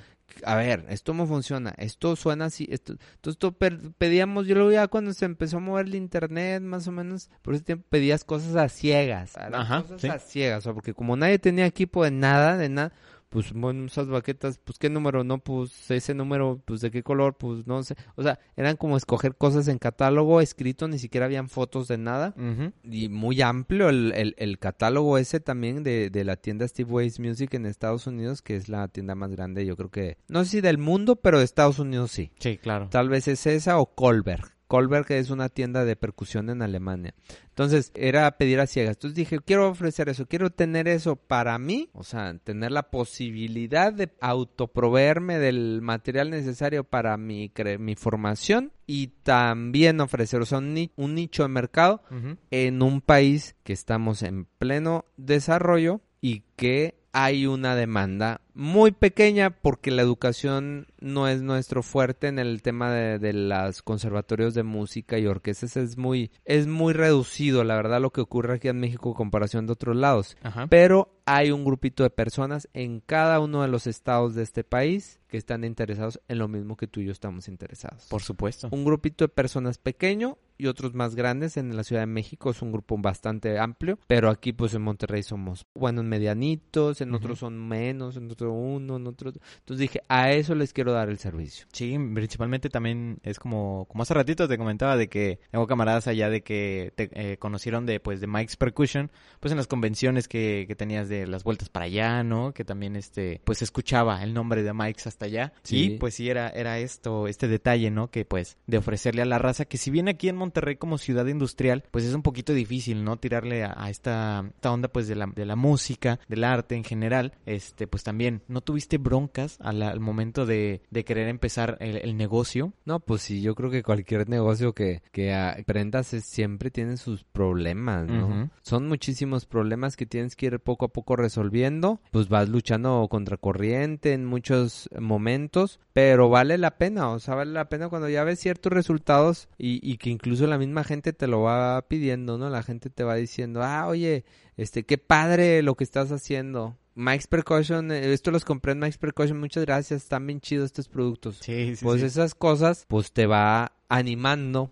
a ver, esto cómo funciona, esto suena así, esto, entonces esto pedíamos, yo lo veía cuando se empezó a mover el internet, más o menos, por ese tiempo pedías cosas a ciegas, Ajá, cosas sí. a ciegas, o sea, porque como nadie tenía equipo de nada, de nada, pues bueno, esas baquetas, pues qué número, no, pues ese número, pues de qué color, pues no sé, o sea, eran como escoger cosas en catálogo escrito, ni siquiera habían fotos de nada, y muy amplio el, el, el catálogo ese también de, de la tienda Steve Ways Music en Estados Unidos, que es la tienda más grande, yo creo que, no sé si del mundo, pero de Estados Unidos sí. Sí, claro. Tal vez es esa o Kolberg. Kolberg es una tienda de percusión en Alemania. Entonces, era pedir a ciegas. Entonces dije, quiero ofrecer eso, quiero tener eso para mí, o sea, tener la posibilidad de autoproveerme del material necesario para mi, cre- mi formación y también ofrecer, o sea, un, ni- un nicho de mercado en un país que estamos en pleno desarrollo y que hay una demanda muy pequeña porque la educación no es nuestro fuerte en el tema de, de los conservatorios de música y orquestas es muy es muy reducido la verdad lo que ocurre aquí en México en comparación de otros lados Ajá. pero hay un grupito de personas en cada uno de los estados de este país que están interesados en lo mismo que tú y yo estamos interesados Por supuesto. un grupito de personas pequeño y otros más grandes. En la Ciudad de México es un grupo bastante amplio, pero aquí pues en Monterrey somos, bueno, en medianitos, en otros son menos, en otro uno, en otro... Entonces dije, a eso les quiero dar el servicio. Sí, principalmente también es como, como hace ratito te comentaba de que tengo camaradas allá de que te eh, conocieron de pues de Mike's Percussion, pues en las convenciones que, que tenías de las vueltas para allá, ¿no? Que también este, pues escuchaba el nombre de Mike's hasta allá. Sí. Y pues sí era, era esto, este detalle, ¿no? Que pues de ofrecerle a la raza, que si bien aquí en Monterrey como ciudad industrial, pues es un poquito difícil, ¿no? Tirarle a, a esta, esta onda pues de la, de la música, del arte en general, este, pues también, ¿no tuviste broncas al, al momento de, de querer empezar el, el negocio? No, pues sí, yo creo que cualquier negocio que, que aprendas es- siempre tiene sus problemas, ¿no? Son muchísimos problemas que tienes que ir poco a poco resolviendo. Pues vas luchando contra corriente en muchos momentos, pero vale la pena, o sea, vale la pena cuando ya ves ciertos resultados y, y que incluso la misma gente te lo va pidiendo, ¿no? La gente te va diciendo, ah, oye, este, qué padre lo que estás haciendo. Mike's Precaution, eh, esto los compré en Mike's Precaution, muchas gracias, están bien chidos estos productos. Sí, sí, Pues sí. esas cosas, pues te va animando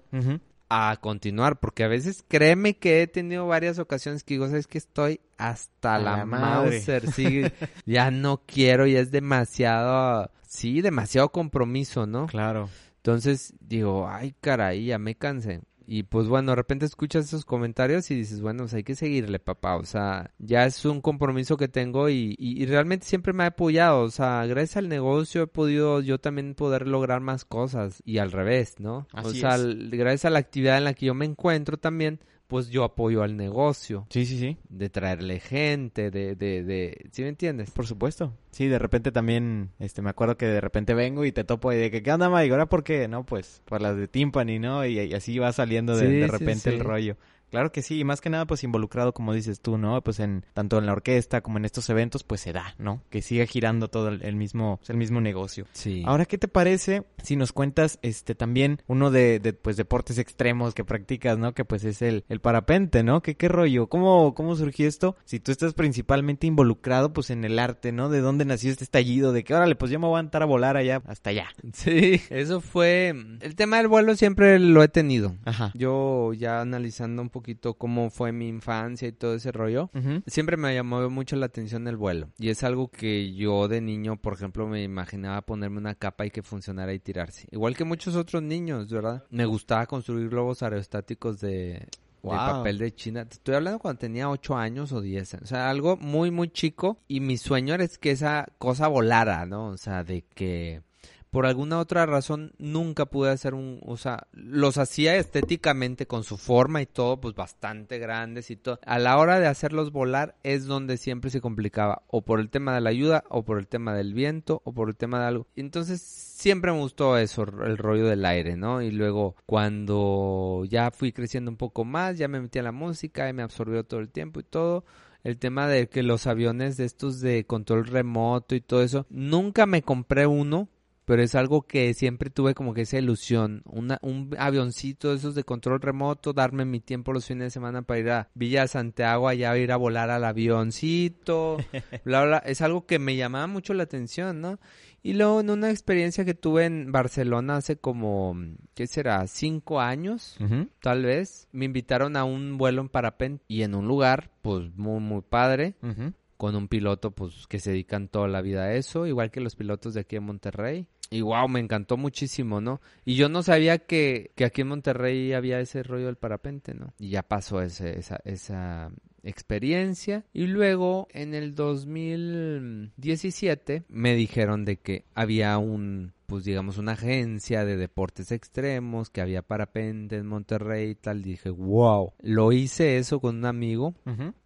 a continuar, porque a veces créeme que he tenido varias ocasiones que digo, sabes que estoy hasta A la, la. Mauser, sí, ya no quiero, ya es demasiado, sí, demasiado compromiso, ¿no? Claro. Entonces digo, ay caray, ya me cansé. Y pues bueno, de repente escuchas esos comentarios y dices, bueno, pues hay que seguirle, papá. O sea, ya es un compromiso que tengo y, y, realmente siempre me ha apoyado. O sea, gracias al negocio he podido yo también poder lograr más cosas y al revés, ¿no? o sea, gracias a la actividad en la que yo me encuentro también, pues yo apoyo al negocio. Sí, sí, sí. De traerle gente, de, de, de, ¿sí me entiendes? Por supuesto. Sí, de repente también, este, me acuerdo que de repente vengo y te topo y de que, ¿qué onda, Mike? ¿Ahora por qué? No, pues, por las de Timpani, ¿no? Y, así va saliendo de, de repente el rollo. Claro que sí, y más que nada pues involucrado como dices tú, ¿no? Pues en tanto en la orquesta como en estos eventos pues se da, ¿no? Que siga girando todo el, mismo el mismo negocio. Sí. Ahora, ¿qué te parece si nos cuentas este también uno de, de pues deportes extremos que practicas, ¿no? Que pues es el, el parapente, ¿no? ¿Qué, qué rollo? ¿Cómo, ¿Cómo surgió esto? Si tú estás principalmente involucrado pues en el arte, ¿no? ¿De dónde nació este estallido? De que órale, pues yo me voy a entrar a volar allá hasta allá. Sí, eso fue el tema del vuelo siempre lo he tenido. Ajá. Yo ya analizando un poco poquito cómo fue mi infancia y todo ese rollo, siempre me llamó mucho la atención el vuelo. Y es algo que yo de niño, por ejemplo, me imaginaba ponerme una capa y que funcionara y tirarse. Igual que muchos otros niños, ¿verdad? Me gustaba construir globos aerostáticos de, papel de China. Estoy hablando cuando tenía 8 años o 10 O sea, algo muy, muy chico. Y mi sueño era que esa cosa volara, ¿no? O sea, de que por alguna otra razón nunca pude hacer un, o sea, los hacía estéticamente con su forma y todo, pues bastante grandes y todo. A la hora de hacerlos volar es donde siempre se complicaba, o por el tema de la ayuda, o por el tema del viento, o por el tema de algo. Entonces siempre me gustó eso, el rollo del aire, ¿no? Y luego cuando ya fui creciendo un poco más, ya me metí a la música y me absorbió todo el tiempo y todo el tema de que los aviones de estos de control remoto y todo eso, nunca me compré uno pero es algo que siempre tuve como que esa ilusión, una, un avioncito de esos de control remoto, darme mi tiempo los fines de semana para ir a Villa Santiago, allá ir a volar al avioncito, bla, bla, es algo que me llamaba mucho la atención, ¿no? Y luego en una experiencia que tuve en Barcelona hace como, ¿qué será? Cinco años, tal vez. Me invitaron a un vuelo en parapente y en un lugar, pues muy, muy padre. Con un piloto, pues, que se dedican toda la vida a eso, igual que los pilotos de aquí en Monterrey. Y wow, me encantó muchísimo, ¿no? Y yo no sabía que, que aquí en Monterrey había ese rollo del parapente, ¿no? Y ya pasó ese, esa, esa experiencia. Y luego en el 2017 me dijeron de que había un pues digamos una agencia de deportes extremos que había parapente en Monterrey y tal dije wow lo hice eso con un amigo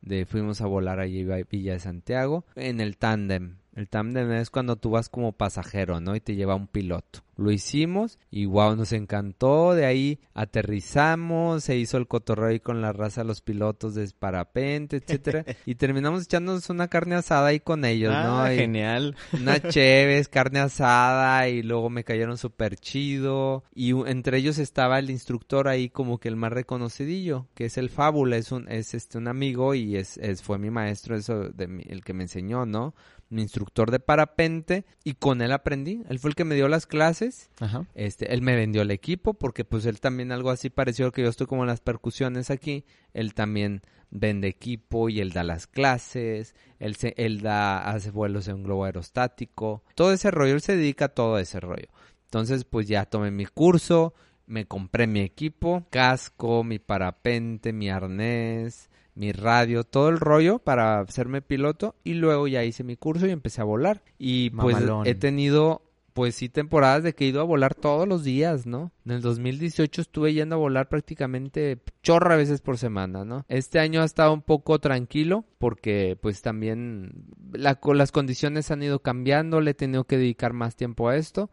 de fuimos a volar allí a Villa de Santiago en el tándem el tándem es cuando tú vas como pasajero, ¿no? Y te lleva un piloto. Lo hicimos y wow, nos encantó. De ahí aterrizamos, se hizo el cotorreo ahí con la raza de los pilotos de parapente, etcétera. y terminamos echándonos una carne asada ahí con ellos, ¿no? Ah, genial. Una chévez, carne asada y luego me cayeron súper chido. Y entre ellos estaba el instructor ahí como que el más reconocidillo, que es el Fábula, es un, es este un amigo y es, es fue mi maestro, eso de el que me enseñó, ¿no? Mi instructor de parapente y con él aprendí. Él fue el que me dio las clases. Ajá. Este, él me vendió el equipo porque pues él también algo así pareció que yo estoy como en las percusiones aquí. Él también vende equipo y él da las clases. Él se, él da, hace vuelos en un globo aerostático. Todo ese rollo, él se dedica a todo ese rollo. Entonces pues ya tomé mi curso, me compré mi equipo, casco, mi parapente, mi arnés, mi radio, todo el rollo para hacerme piloto y luego ya hice mi curso y empecé a volar. Y pues he tenido pues sí temporadas de que he ido a volar todos los días, ¿no? En el 2018 estuve yendo a volar prácticamente chorra veces por semana, ¿no? Este año ha estado un poco tranquilo porque pues también las condiciones han ido cambiando, le he tenido que dedicar más tiempo a esto,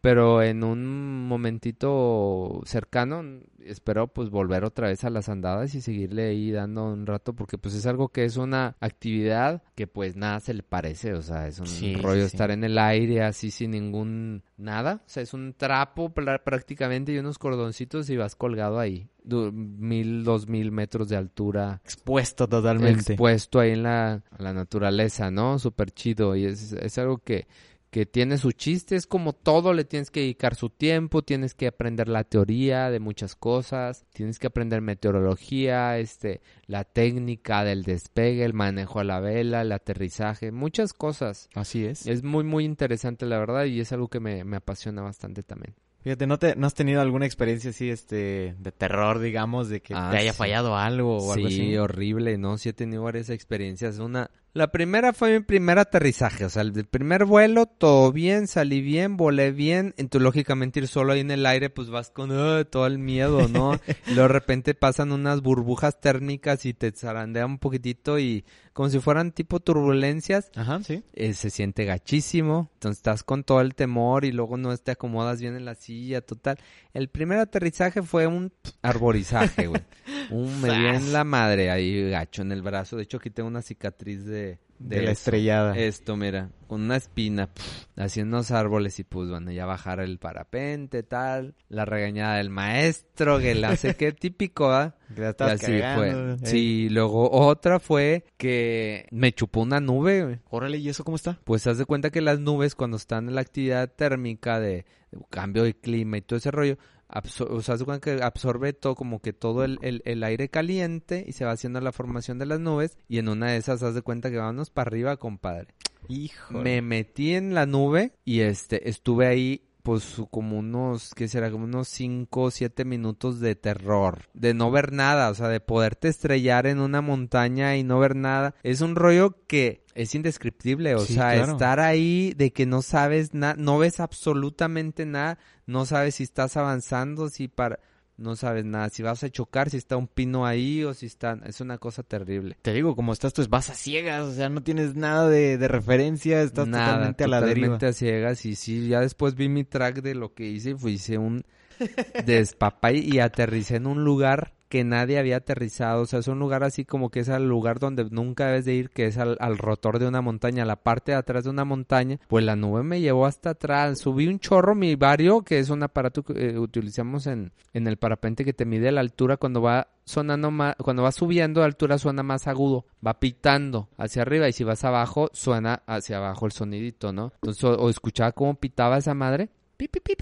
pero en un momentito cercano espero pues volver otra vez a las andadas y seguirle ahí dando un rato porque pues es algo que es una actividad que pues nada se le parece, o sea, es un rollo estar en el aire así sin ningún nada, o sea, es un trapo prácticamente y unos cordoncitos y vas colgado ahí, mil, dos mil metros de altura. Expuesto totalmente. Expuesto ahí en la, la naturaleza, ¿no? Súper chido y es, es algo que que tiene su chiste, es como todo, le tienes que dedicar su tiempo, tienes que aprender la teoría de muchas cosas, tienes que aprender meteorología, este, la técnica del despegue, el manejo a la vela, el aterrizaje, muchas cosas. Así es. Es muy, muy interesante la verdad y es algo que me, me apasiona bastante también. Fíjate, ¿no, te, ¿no has tenido alguna experiencia así, este, de terror, digamos, de que Ah, te haya sí. fallado algo o algo Sí, así? horrible, ¿no? Sí he tenido varias experiencias. Una, la primera fue mi primer aterrizaje, o sea, el primer vuelo, todo bien, salí bien, volé bien. Entonces, lógicamente, ir solo ahí en el aire, pues vas con "Ah", todo el miedo, ¿no? y luego de repente pasan unas burbujas térmicas y te zarandea un poquitito y como si fueran tipo turbulencias. Ajá, sí. eh, se siente gachísimo, entonces estás con todo el temor y luego no te acomodas bien en la silla, total. El primer aterrizaje fue un arborizaje, güey. Un me dio en la madre ahí gacho en el brazo. De hecho aquí tengo una cicatriz de De, la eso. estrellada. Esto, mira, con una espina, pf, haciendo unos árboles y pues bueno, ya bajar el parapente, tal, la regañada del maestro, que la sé qué típico, ¿ah? Estabas así cagando, fue. eh. Sí, luego otra fue que me chupó una nube, güey. Órale, ¿y eso cómo está? Pues haz de cuenta que las nubes cuando están en la actividad térmica de, de cambio de clima y todo ese rollo, absor- o sea, que absorbe todo como que todo el, el- el aire caliente y se va haciendo la formación de las nubes y en una de esas haz de cuenta que vámonos para arriba, compadre. Hijo. Me metí en la nube y este estuve ahí pues como unos, ¿qué será? Como unos 5 o 7 minutos de terror, de no ver nada, o sea, de poderte estrellar en una montaña y no ver nada. Es un rollo que es indescriptible, o Sí, sea, claro. estar ahí de que no sabes nada, no ves absolutamente nada, no sabes si estás avanzando, si para... No sabes nada, si vas a chocar, si está un pino ahí o si está... Es una cosa terrible. Te digo, como estás, pues vas a ciegas, o sea, no tienes nada de, de referencia, estás Nada, totalmente a la deriva. totalmente a ciegas y sí, ya después vi mi track de lo que hice y fui, hice un despapay y aterricé en un lugar que nadie había aterrizado, o sea, es un lugar así como que es el lugar donde nunca debes de ir, que es al, rotor de una montaña, la parte de atrás de una montaña, pues la nube me llevó hasta atrás, subí un chorro, mi vario, que es un aparato que eh, utilizamos en, en el parapente que te mide la altura cuando va sonando más, cuando va subiendo de altura suena más agudo, va pitando hacia arriba y si vas abajo suena hacia abajo el sonidito, ¿no? Entonces, o, o escuchaba cómo pitaba esa madre. Pi, pi, pi,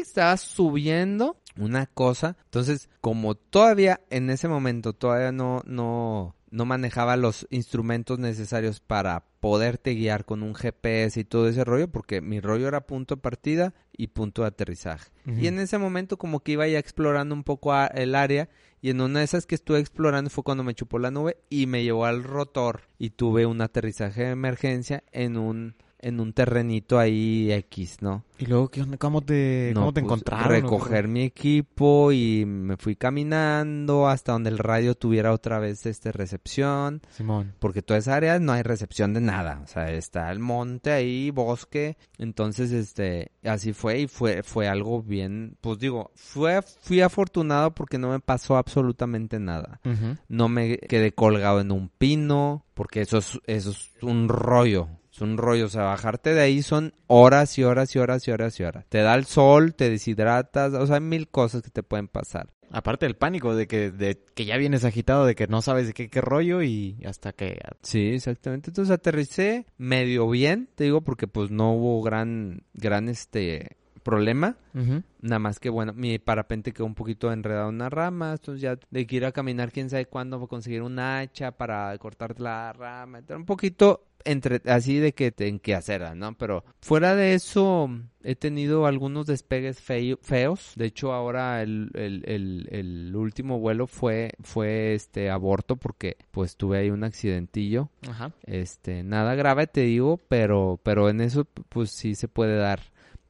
estaba subiendo una cosa. Entonces, como todavía en ese momento todavía no, no, no manejaba los instrumentos necesarios para poderte guiar con un GPS y todo ese rollo, porque mi rollo era punto de partida y punto de aterrizaje. Y en ese momento como que iba ya explorando un poco el área y en una de esas que estuve explorando fue cuando me chupó la nube y me llevó al rotor y tuve un aterrizaje de emergencia en un en un terrenito ahí X, ¿no? ¿Y luego qué onda? ¿Cómo te, No, cómo te pues, encontraron? Recoger mi equipo y me fui caminando hasta donde el radio tuviera otra vez este recepción, Simón. porque toda esa área no hay recepción de nada, o sea, está el monte ahí, bosque, entonces este así fue y fue fue algo bien, pues digo, fue fui afortunado porque no me pasó absolutamente nada. No me quedé colgado en un pino, porque eso es, eso es un rollo. Es un rollo, o sea, bajarte de ahí son horas y horas y horas y horas y horas. Te da el sol, te deshidratas, o sea, hay mil cosas que te pueden pasar. Aparte del pánico de que, de que ya vienes agitado, de que no sabes de qué, qué rollo y hasta que... Sí, exactamente. Entonces aterricé medio bien, te digo, porque pues no hubo gran, gran este problema. Ujú. Nada más que bueno, mi parapente quedó un poquito enredado en una rama, entonces ya de que ir a caminar quién sabe cuándo conseguir un hacha para cortar la rama, entonces, un poquito entre así de que en que hacer, ¿no? Pero fuera de eso he tenido algunos despegues feo- feos. De hecho, ahora el, el, el, el último vuelo fue fue este aborto porque pues tuve ahí un accidentillo. Ajá. Este, nada grave te digo, pero pero en eso pues sí se puede dar.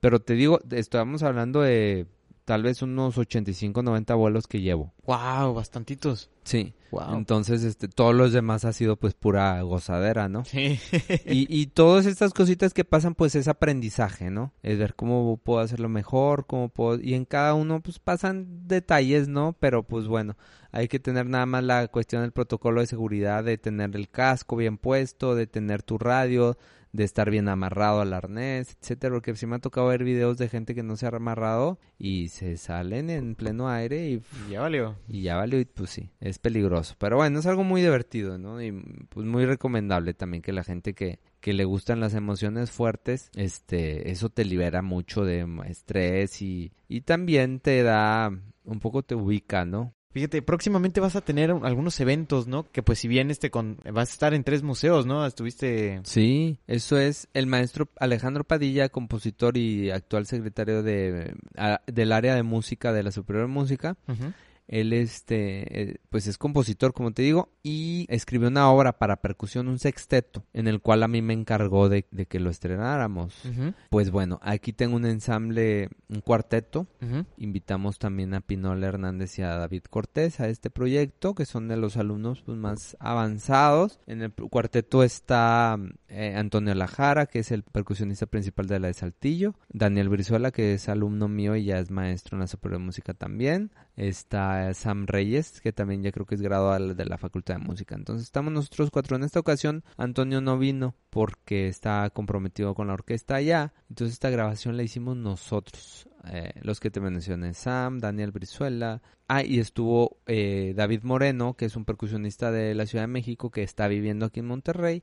Pero te digo, estamos hablando de tal vez unos 85, 90 vuelos que llevo. Wow, bastantitos. Sí. Wow. Entonces, este, todos los demás ha sido pues pura gozadera, ¿no? Sí. Y, y todas estas cositas que pasan pues es aprendizaje, ¿no? Es ver cómo puedo hacerlo mejor, cómo puedo... Y en cada uno pues pasan detalles, ¿no? Pero pues bueno, hay que tener nada más la cuestión del protocolo de seguridad, de tener el casco bien puesto, de tener tu radio, de estar bien amarrado al arnés, etcétera, porque sí me ha tocado ver videos de gente que no se ha amarrado y se salen en pleno aire y ya valió. y ya valió, y pues sí, es peligroso. Pero bueno, es algo muy divertido, ¿no? Y pues muy recomendable también que la gente que, que le gustan las emociones fuertes, este, eso te libera mucho de estrés y, y también te da, un poco te ubica, ¿no? Fíjate, próximamente vas a tener algunos eventos, ¿no? Que pues si bien este con vas a estar en tres museos, ¿no? Estuviste Sí, eso es el maestro Alejandro Padilla, compositor y actual secretario de a- del área de música de la Superior de Música. Ujú. Él este eh, pues es compositor, como te digo, y escribió una obra para percusión, un sexteto, en el cual a mí me encargó de, de que lo estrenáramos. Pues bueno, aquí tengo un ensamble, un cuarteto. Invitamos también a Pinola Hernández y a David Cortés a este proyecto, que son de los alumnos pues, más avanzados. En el cuarteto está eh, Antonio Lajara, que es el percusionista principal de la de Saltillo. Daniel Brizuela, que es alumno mío y ya es maestro en la Superior de Música también. Está Sam Reyes, que también ya creo que es graduado de la Facultad de Música. Entonces estamos nosotros cuatro. En esta ocasión Antonio no vino porque está comprometido con la orquesta allá. Entonces esta grabación la hicimos nosotros. Eh, los que te mencioné, Sam, Daniel Brizuela. Ah, y estuvo eh, David Moreno, que es un percusionista de la Ciudad de México que está viviendo aquí en Monterrey.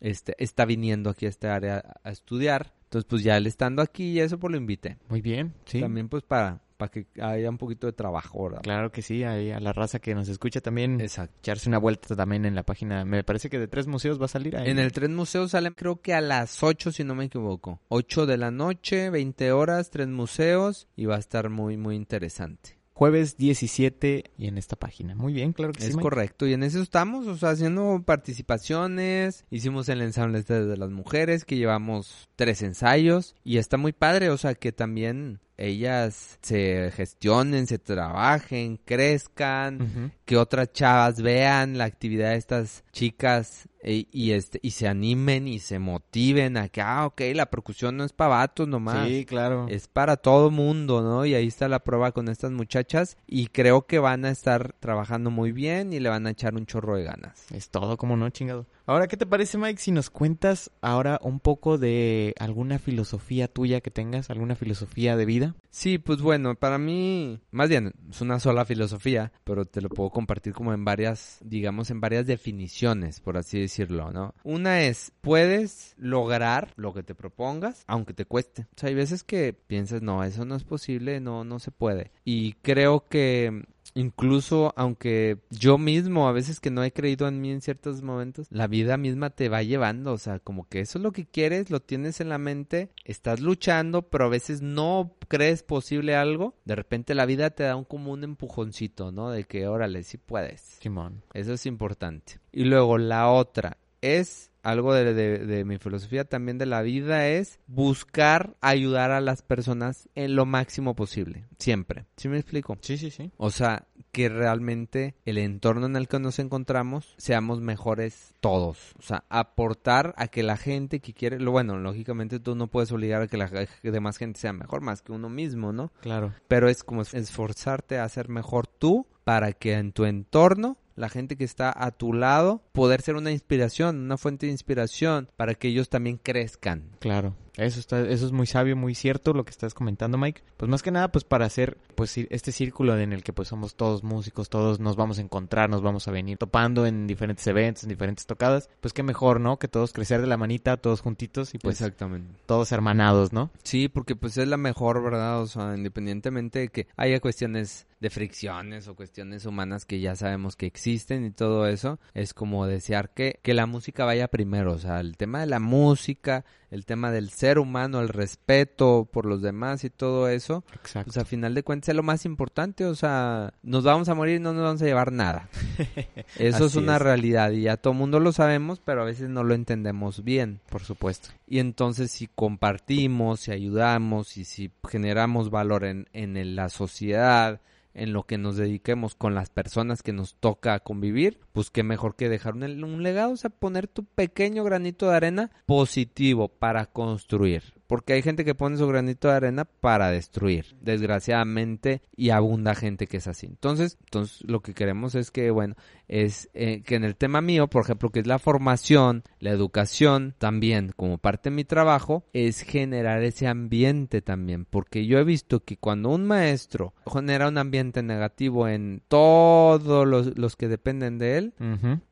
Este, está viniendo aquí a esta área a, a estudiar. Entonces, pues ya él estando aquí y eso, pues lo invité. Muy bien, sí. También pues para, para que haya un poquito de trabajo, ¿verdad? Claro que sí, ahí a la raza que nos escucha también Exacto. echarse una vuelta también en la página. Me parece que de tres museos va a salir ahí. En el Tres Museos salen creo que a las 8 si no me equivoco. 8 de la noche, 20 horas, Tres Museos y va a estar muy muy interesante. Jueves 17 y en esta página. Muy bien, claro que sí. es correcto y en eso estamos, o sea, haciendo participaciones, hicimos el ensamble este de las mujeres que llevamos tres ensayos y está muy padre, o sea, que también ellas se gestionen, se trabajen, crezcan, que otras chavas vean la actividad de estas chicas e- y este y se animen y se motiven a que ah ok la percusión no es para vatos nomás Sí, claro. es para todo mundo no y ahí está la prueba con estas muchachas y creo que van a estar trabajando muy bien y le van a echar un chorro de ganas Es todo, como no, chingado. Ahora, ¿qué te parece, Mike, si nos cuentas ahora un poco de alguna filosofía tuya que tengas, alguna filosofía de vida? Sí, pues bueno, para mí, más bien, es una sola filosofía, pero te lo puedo compartir como en varias, digamos, en varias definiciones, por así decirlo, ¿no? Una es, puedes lograr lo que te propongas, aunque te cueste. O sea, hay veces que piensas, no, eso no es posible, no, no se puede. Y creo que Incluso aunque yo mismo a veces que no he creído en mí en ciertos momentos, la vida misma te va llevando, o sea, como que eso es lo que quieres, lo tienes en la mente, estás luchando, pero a veces no crees posible algo, de repente la vida te da un como un empujoncito, ¿no? De que órale, sí puedes. Simón. Eso es importante. Y luego la otra es algo de, de- de mi filosofía también de la vida es buscar ayudar a las personas en lo máximo posible, siempre. ¿Sí me explico? Sí, sí, sí. O sea, que realmente el entorno en el que nos encontramos seamos mejores todos. O sea, aportar a que la gente que quiere, lo bueno, lógicamente tú no puedes obligar a que la ge- demás gente sea mejor más que uno mismo, ¿no? Claro. pero es como esforzarte a ser mejor tú para que en tu entorno la gente que está a tu lado poder ser una inspiración, una fuente de inspiración para que ellos también crezcan. Claro. Eso está, eso es muy sabio, muy cierto lo que estás comentando, Mike. Pues más que nada, pues para hacer, pues ir- este círculo en el que pues somos todos músicos, todos nos vamos a encontrar, nos vamos a venir topando en diferentes eventos, en diferentes tocadas. Pues qué mejor, ¿no? Que todos crecer de la manita, todos juntitos y pues Exactamente. todos hermanados, ¿no? Sí, porque pues es la mejor, ¿verdad? O sea, independientemente de que haya cuestiones de fricciones o cuestiones humanas que ya sabemos que existen y todo eso, es como desear que, que la música vaya primero, o sea, el tema de la música, el tema del ser humano, el respeto por los demás y todo eso, Exacto. pues a final de cuentas es lo más importante, o sea, nos vamos a morir y no nos vamos a llevar nada. Eso es una es. realidad y ya todo mundo lo sabemos, pero a veces no lo entendemos bien. Por supuesto. Y entonces si compartimos, si ayudamos y si generamos valor en, en la sociedad, en lo que nos dediquemos con las personas que nos toca convivir, pues qué mejor que dejar un, legado, o sea, poner tu pequeño granito de arena positivo para construir. Porque hay gente que pone su granito de arena para destruir, desgraciadamente, y abunda gente que es así. Entonces, entonces lo que queremos es que, bueno, es eh, que en el tema mío, por ejemplo, que es la formación, la educación, también como parte de mi trabajo, es generar ese ambiente también, porque yo he visto que cuando un maestro genera un ambiente negativo en todos los, los que dependen de él,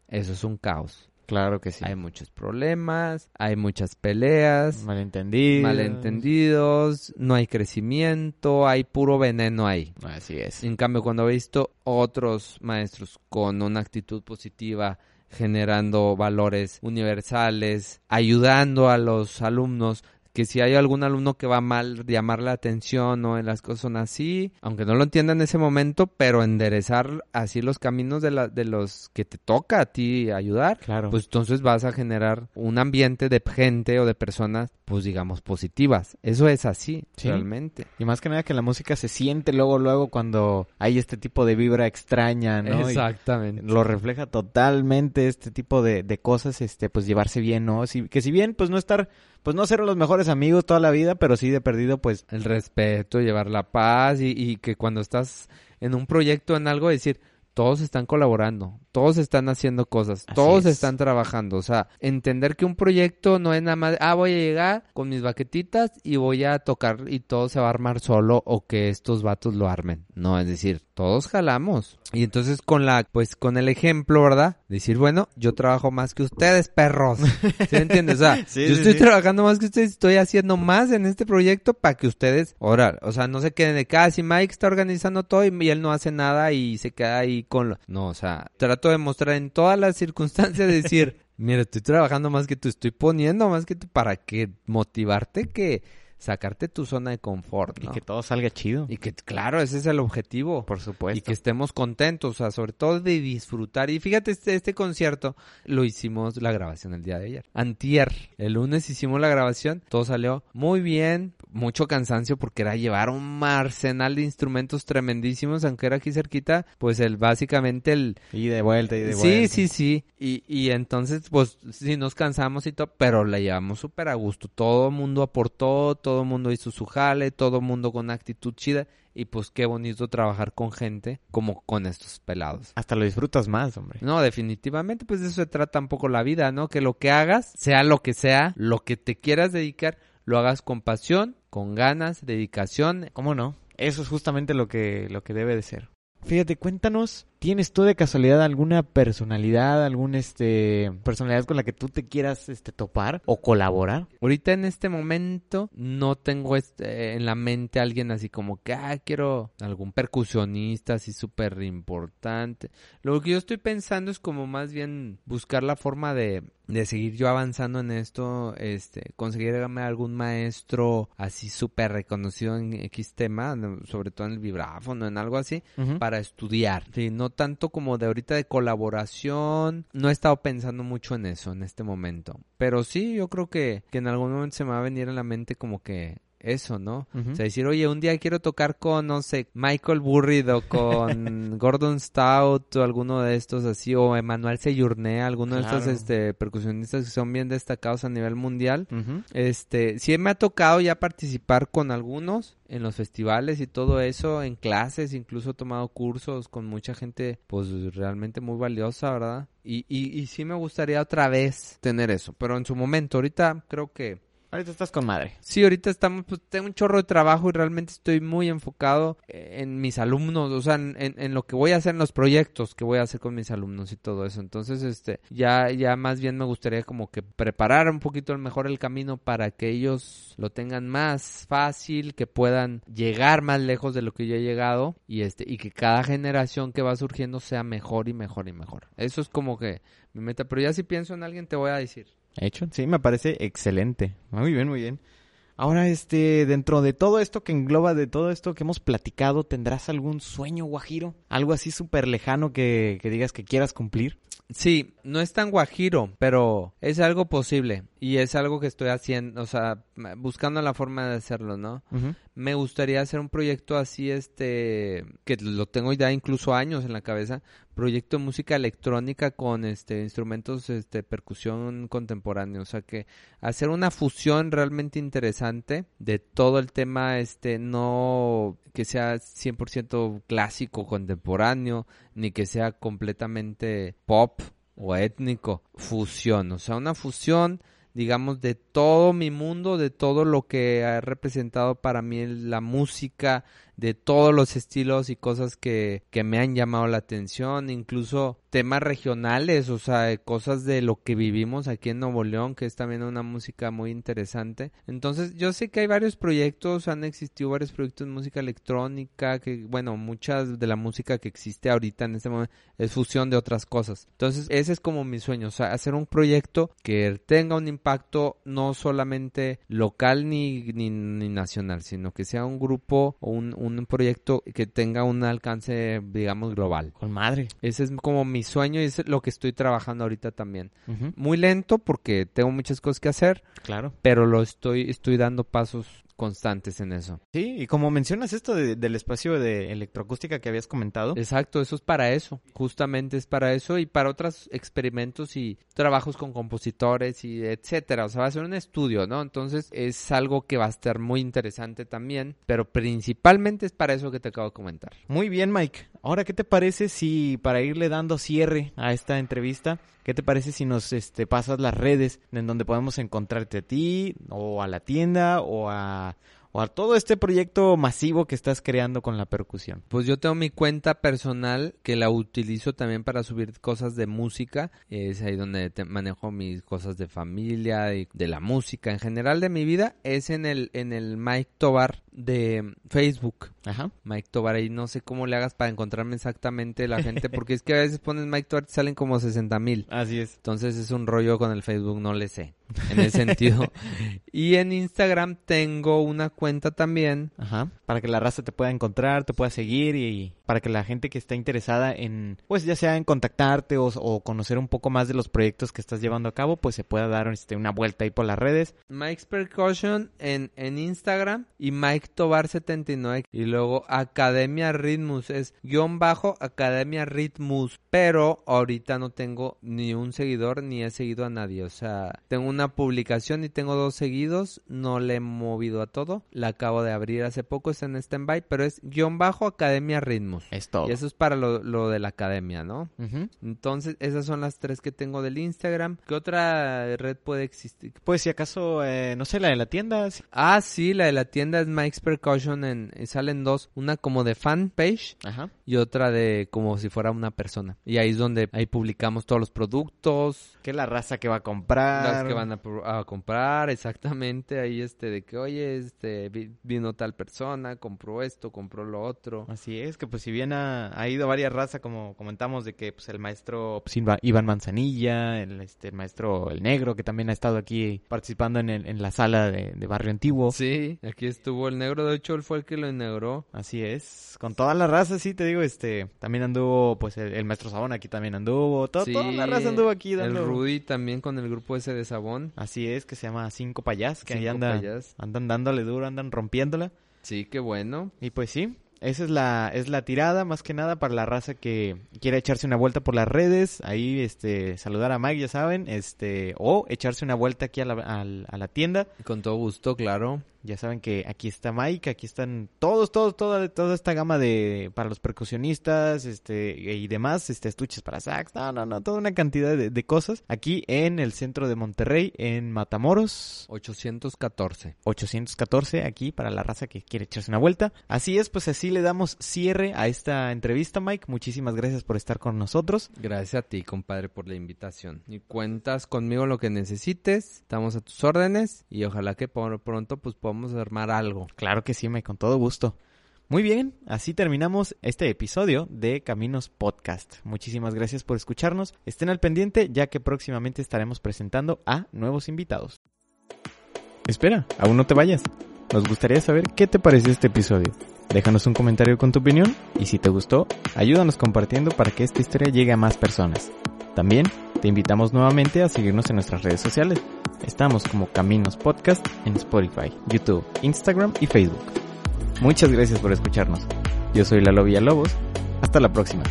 eso es un caos. Claro que sí. Hay muchos problemas, hay muchas peleas, malentendidos. malentendidos, no hay crecimiento, hay puro veneno ahí. Así es. En cambio, cuando he visto otros maestros con una actitud positiva, generando valores universales, ayudando a los alumnos, que si hay algún alumno que va mal, llamar la atención o en las cosas son así, aunque no lo entienda en ese momento, pero enderezar así los caminos de, la, de los que te toca a ti ayudar, Claro. pues entonces vas a generar un ambiente de gente o de personas, pues digamos, positivas. Eso es así, Sí. realmente. Y más que nada que la música se siente luego, luego cuando hay este tipo de vibra extraña, ¿no? Y Exactamente. lo refleja totalmente este tipo de, de cosas, este, pues llevarse bien, ¿no? Si, que si bien, pues no estar, pues no ser los mejores amigos toda la vida, pero sí de perdido, pues, el respeto, llevar la paz y, y que cuando estás en un proyecto, en algo, decir, todos están colaborando, todos están haciendo cosas, Así todos es. están trabajando. O sea, entender que un proyecto no es nada más, ah, voy a llegar con mis baquetitas y voy a tocar y todo se va a armar solo o que estos vatos lo armen. No, es decir, todos jalamos. Y entonces con la, pues con el ejemplo, ¿verdad? Decir, bueno, yo trabajo más que ustedes, perros. ¿Sí entiendes? O sea, Sí, yo sí, estoy sí. trabajando más que ustedes, estoy haciendo más en este proyecto para que ustedes, ahora, o sea, no se queden de casi Mike está organizando todo y, y él no hace nada y se queda ahí con lo... No, o sea, trato de mostrar en todas las circunstancias de decir, mira, estoy trabajando más que tú, estoy poniendo más que tú para que motivarte que sacarte tu zona de confort, y que todo salga chido. Y que, claro, ese es el objetivo. por supuesto. Y que estemos contentos, o sea, sobre todo de disfrutar. Y fíjate, este, este concierto lo hicimos la grabación el día de ayer. Antier, el lunes hicimos la grabación, todo salió muy bien, mucho cansancio porque era llevar un arsenal de instrumentos tremendísimos, aunque era aquí cerquita, pues el básicamente el... Y de vuelta y de Sí, vuelta. sí, sí. Y, y entonces, pues, sí nos cansamos y todo, pero la llevamos súper a gusto. Todo mundo aportó, todo mundo hizo su jale, todo mundo con actitud chida. Y pues qué bonito trabajar con gente como con estos pelados. Hasta lo disfrutas más, hombre. No, definitivamente, pues de eso se trata un poco la vida, ¿no? Que lo que hagas, sea lo que sea, lo que te quieras dedicar, lo hagas con pasión, con ganas, dedicación. ¿Cómo no? Eso es justamente lo que, lo que debe de ser. Fíjate, cuéntanos, ¿tienes tú de casualidad alguna personalidad, algún este personalidad con la que tú te quieras este topar o colaborar? Ahorita en este momento no tengo este, en la mente alguien así como que, ah, quiero algún percusionista así súper importante. Lo que yo estoy pensando es como más bien buscar la forma de, de seguir yo avanzando en esto, este, conseguirme algún maestro así súper reconocido en X tema, sobre todo en el vibráfono, en algo así, para estudiar. Sí, no tanto como de ahorita de colaboración. No he estado pensando mucho en eso en este momento. Pero sí, yo creo que, que en algún momento se me va a venir a la mente como que eso, ¿no? O sea, decir, oye, un día quiero tocar con, no sé, Michael Burrid o con Gordon Stout o alguno de estos así, o Emanuel Seyurné, alguno de estos este, percusionistas que son bien destacados a nivel mundial. Este, sí me ha tocado ya participar con algunos en los festivales y todo eso, en clases, incluso he tomado cursos con mucha gente, pues realmente muy valiosa, ¿verdad? Y, y, y sí me gustaría otra vez tener eso, pero en su momento, ahorita creo que Ahorita estás con madre. Sí, ahorita estamos, pues tengo un chorro de trabajo y realmente estoy muy enfocado en mis alumnos, o sea, en, en- en lo que voy a hacer en los proyectos que voy a hacer con mis alumnos y todo eso. Entonces, este, ya, ya más bien me gustaría como que preparar un poquito mejor el camino para que ellos lo tengan más fácil, que puedan llegar más lejos de lo que yo he llegado y este, y que cada generación que va surgiendo sea mejor y mejor y mejor. Eso es como que mi meta, pero ya si pienso en alguien te voy a decir. Hecho, sí, me parece excelente. Muy bien, muy bien. Ahora, este, dentro de todo esto que engloba, de todo esto que hemos platicado, ¿tendrás algún sueño, Guajiro? Algo así súper lejano que, que digas que quieras cumplir. Sí, no es tan guajiro, pero es algo posible y es algo que estoy haciendo, o sea, buscando la forma de hacerlo, ¿no? Me gustaría hacer un proyecto así, este, que lo tengo ya incluso años en la cabeza, proyecto de música electrónica con, este, instrumentos, este, percusión contemporánea, o sea que hacer una fusión realmente interesante de todo el tema, este, no que sea 100% clásico, contemporáneo, ni que sea completamente pop o étnico, fusión, o sea, una fusión digamos, de todo mi mundo, de todo lo que ha representado para mí la música, de todos los estilos y cosas que, que me han llamado la atención, incluso temas regionales, o sea, cosas de lo que vivimos aquí en Nuevo León, que es también una música muy interesante. Entonces, yo sé que hay varios proyectos, han existido varios proyectos de música electrónica, que, bueno, muchas de la música que existe ahorita en este momento es fusión de otras cosas. Entonces, ese es como mi sueño, hacer un proyecto que tenga un impacto no solamente local ni, ni, nacional, sino que sea un grupo o un proyecto que tenga un alcance, digamos, global. Con madre. Ese es como mi sueño y es lo que estoy trabajando ahorita también. Muy lento porque tengo muchas cosas que hacer. Claro. Pero lo estoy, estoy dando pasos constantes en eso. Sí, y como mencionas esto del espacio de electroacústica que habías comentado. Exacto, eso es para eso, justamente es para eso y para otros experimentos y trabajos con compositores y etcétera. O sea, va a ser un estudio, ¿no? Entonces es algo que va a estar muy interesante también, pero principalmente es para eso que te acabo de comentar. Muy bien, Mike. Ahora, ¿qué te parece si para irle dando cierre a esta entrevista, qué te parece si nos este, pasas las redes en donde podemos encontrarte a ti o a la tienda o a o a todo este proyecto masivo que estás creando con la percusión? Pues yo tengo mi cuenta personal que la utilizo también para subir cosas de música. Es ahí donde manejo mis cosas de familia y de la música en general de mi vida. Es en el, en el Mike Tobar de Facebook. Ajá. Mike Tobar ahí no sé cómo le hagas para encontrarme exactamente la gente porque es que a veces pones Mike Tobar y salen como 60 mil. Así es. Entonces es un rollo con el Facebook, no le sé en ese sentido. y en Instagram tengo una cuenta también. Ajá. Para que la raza te pueda encontrar, te pueda seguir y para que la gente que está interesada en, pues ya sea en contactarte o, conocer un poco más de los proyectos que estás llevando a cabo, pues se pueda dar este, una vuelta ahí por las redes. Mike's Percussion en, en Instagram y Mike Tobar 79 y luego Academia Ritmus es guion bajo Academia Ritmus, pero ahorita no tengo ni un seguidor ni he seguido a nadie, o sea, tengo una publicación y tengo dos seguidos, no le he movido a todo, la acabo de abrir hace poco, está en standby, pero es guion bajo Academia Ritmus. Es todo. Y eso es para lo, de la academia, ¿no? Entonces, esas son las tres que tengo del Instagram. ¿Qué otra red puede existir? Pues si acaso, eh, no sé, la de la tienda. Ah, sí, la de la tienda es Mike's Percussion. En, salen dos, una como de fan page Ajá. y otra de como si fuera una persona. Y ahí es donde ahí publicamos todos los productos. Que la raza que va a comprar. Las que van a, comprar, exactamente. Ahí este de que, oye, este vino tal persona, compró esto, compró lo otro. Así es, que pues si bien ha, ido varias razas, como comentamos, de que pues, el maestro pues, Iván Manzanilla, el, este, el maestro El Negro, que también ha estado aquí participando en, en la sala de, Barrio Antiguo. Sí, aquí estuvo el Negro, de hecho él fue el que lo inauguró. Así es, con todas las razas, sí, te digo, este, también anduvo, pues el, maestro Sabón aquí también anduvo, todo, toda la raza anduvo aquí dando... El Rudy también con el grupo ese de Sabón. Así es, que se llama Cinco Payas, que ahí anda, andan dándole duro, andan rompiéndola. Sí, qué bueno. Y pues sí, esa es la, es la tirada, más que nada, para la raza que quiere echarse una vuelta por las redes. Ahí, este, saludar a Mike, ya saben, este, o echarse una vuelta aquí a la, a la tienda. Con todo gusto, claro. Ya saben que aquí está Mike, aquí están todos, todos, toda, toda esta gama de para los percusionistas, este y demás, este estuches para sax, no, no, no, toda una cantidad de, cosas aquí en el centro de Monterrey, en Matamoros. 814. 814 aquí para la raza que quiere echarse una vuelta. Así es, pues así le damos cierre a esta entrevista, Mike. Muchísimas gracias por estar con nosotros. Gracias a ti, compadre, por la invitación. Y cuentas conmigo lo que necesites, estamos a tus órdenes y ojalá que por pronto pues podamos vamos a armar algo. Claro que sí, me con todo gusto. Muy bien, así terminamos este episodio de Caminos Podcast. Muchísimas gracias por escucharnos. Estén al pendiente ya que próximamente estaremos presentando a nuevos invitados. Espera, aún no te vayas. Nos gustaría saber qué te pareció este episodio. Déjanos un comentario con tu opinión y si te gustó, ayúdanos compartiendo para que esta historia llegue a más personas. También te invitamos nuevamente a seguirnos en nuestras redes sociales. Estamos como Caminos Podcast en Spotify, YouTube, Instagram y Facebook. Muchas gracias por escucharnos. Yo soy Lalo Villalobos. Hasta la próxima.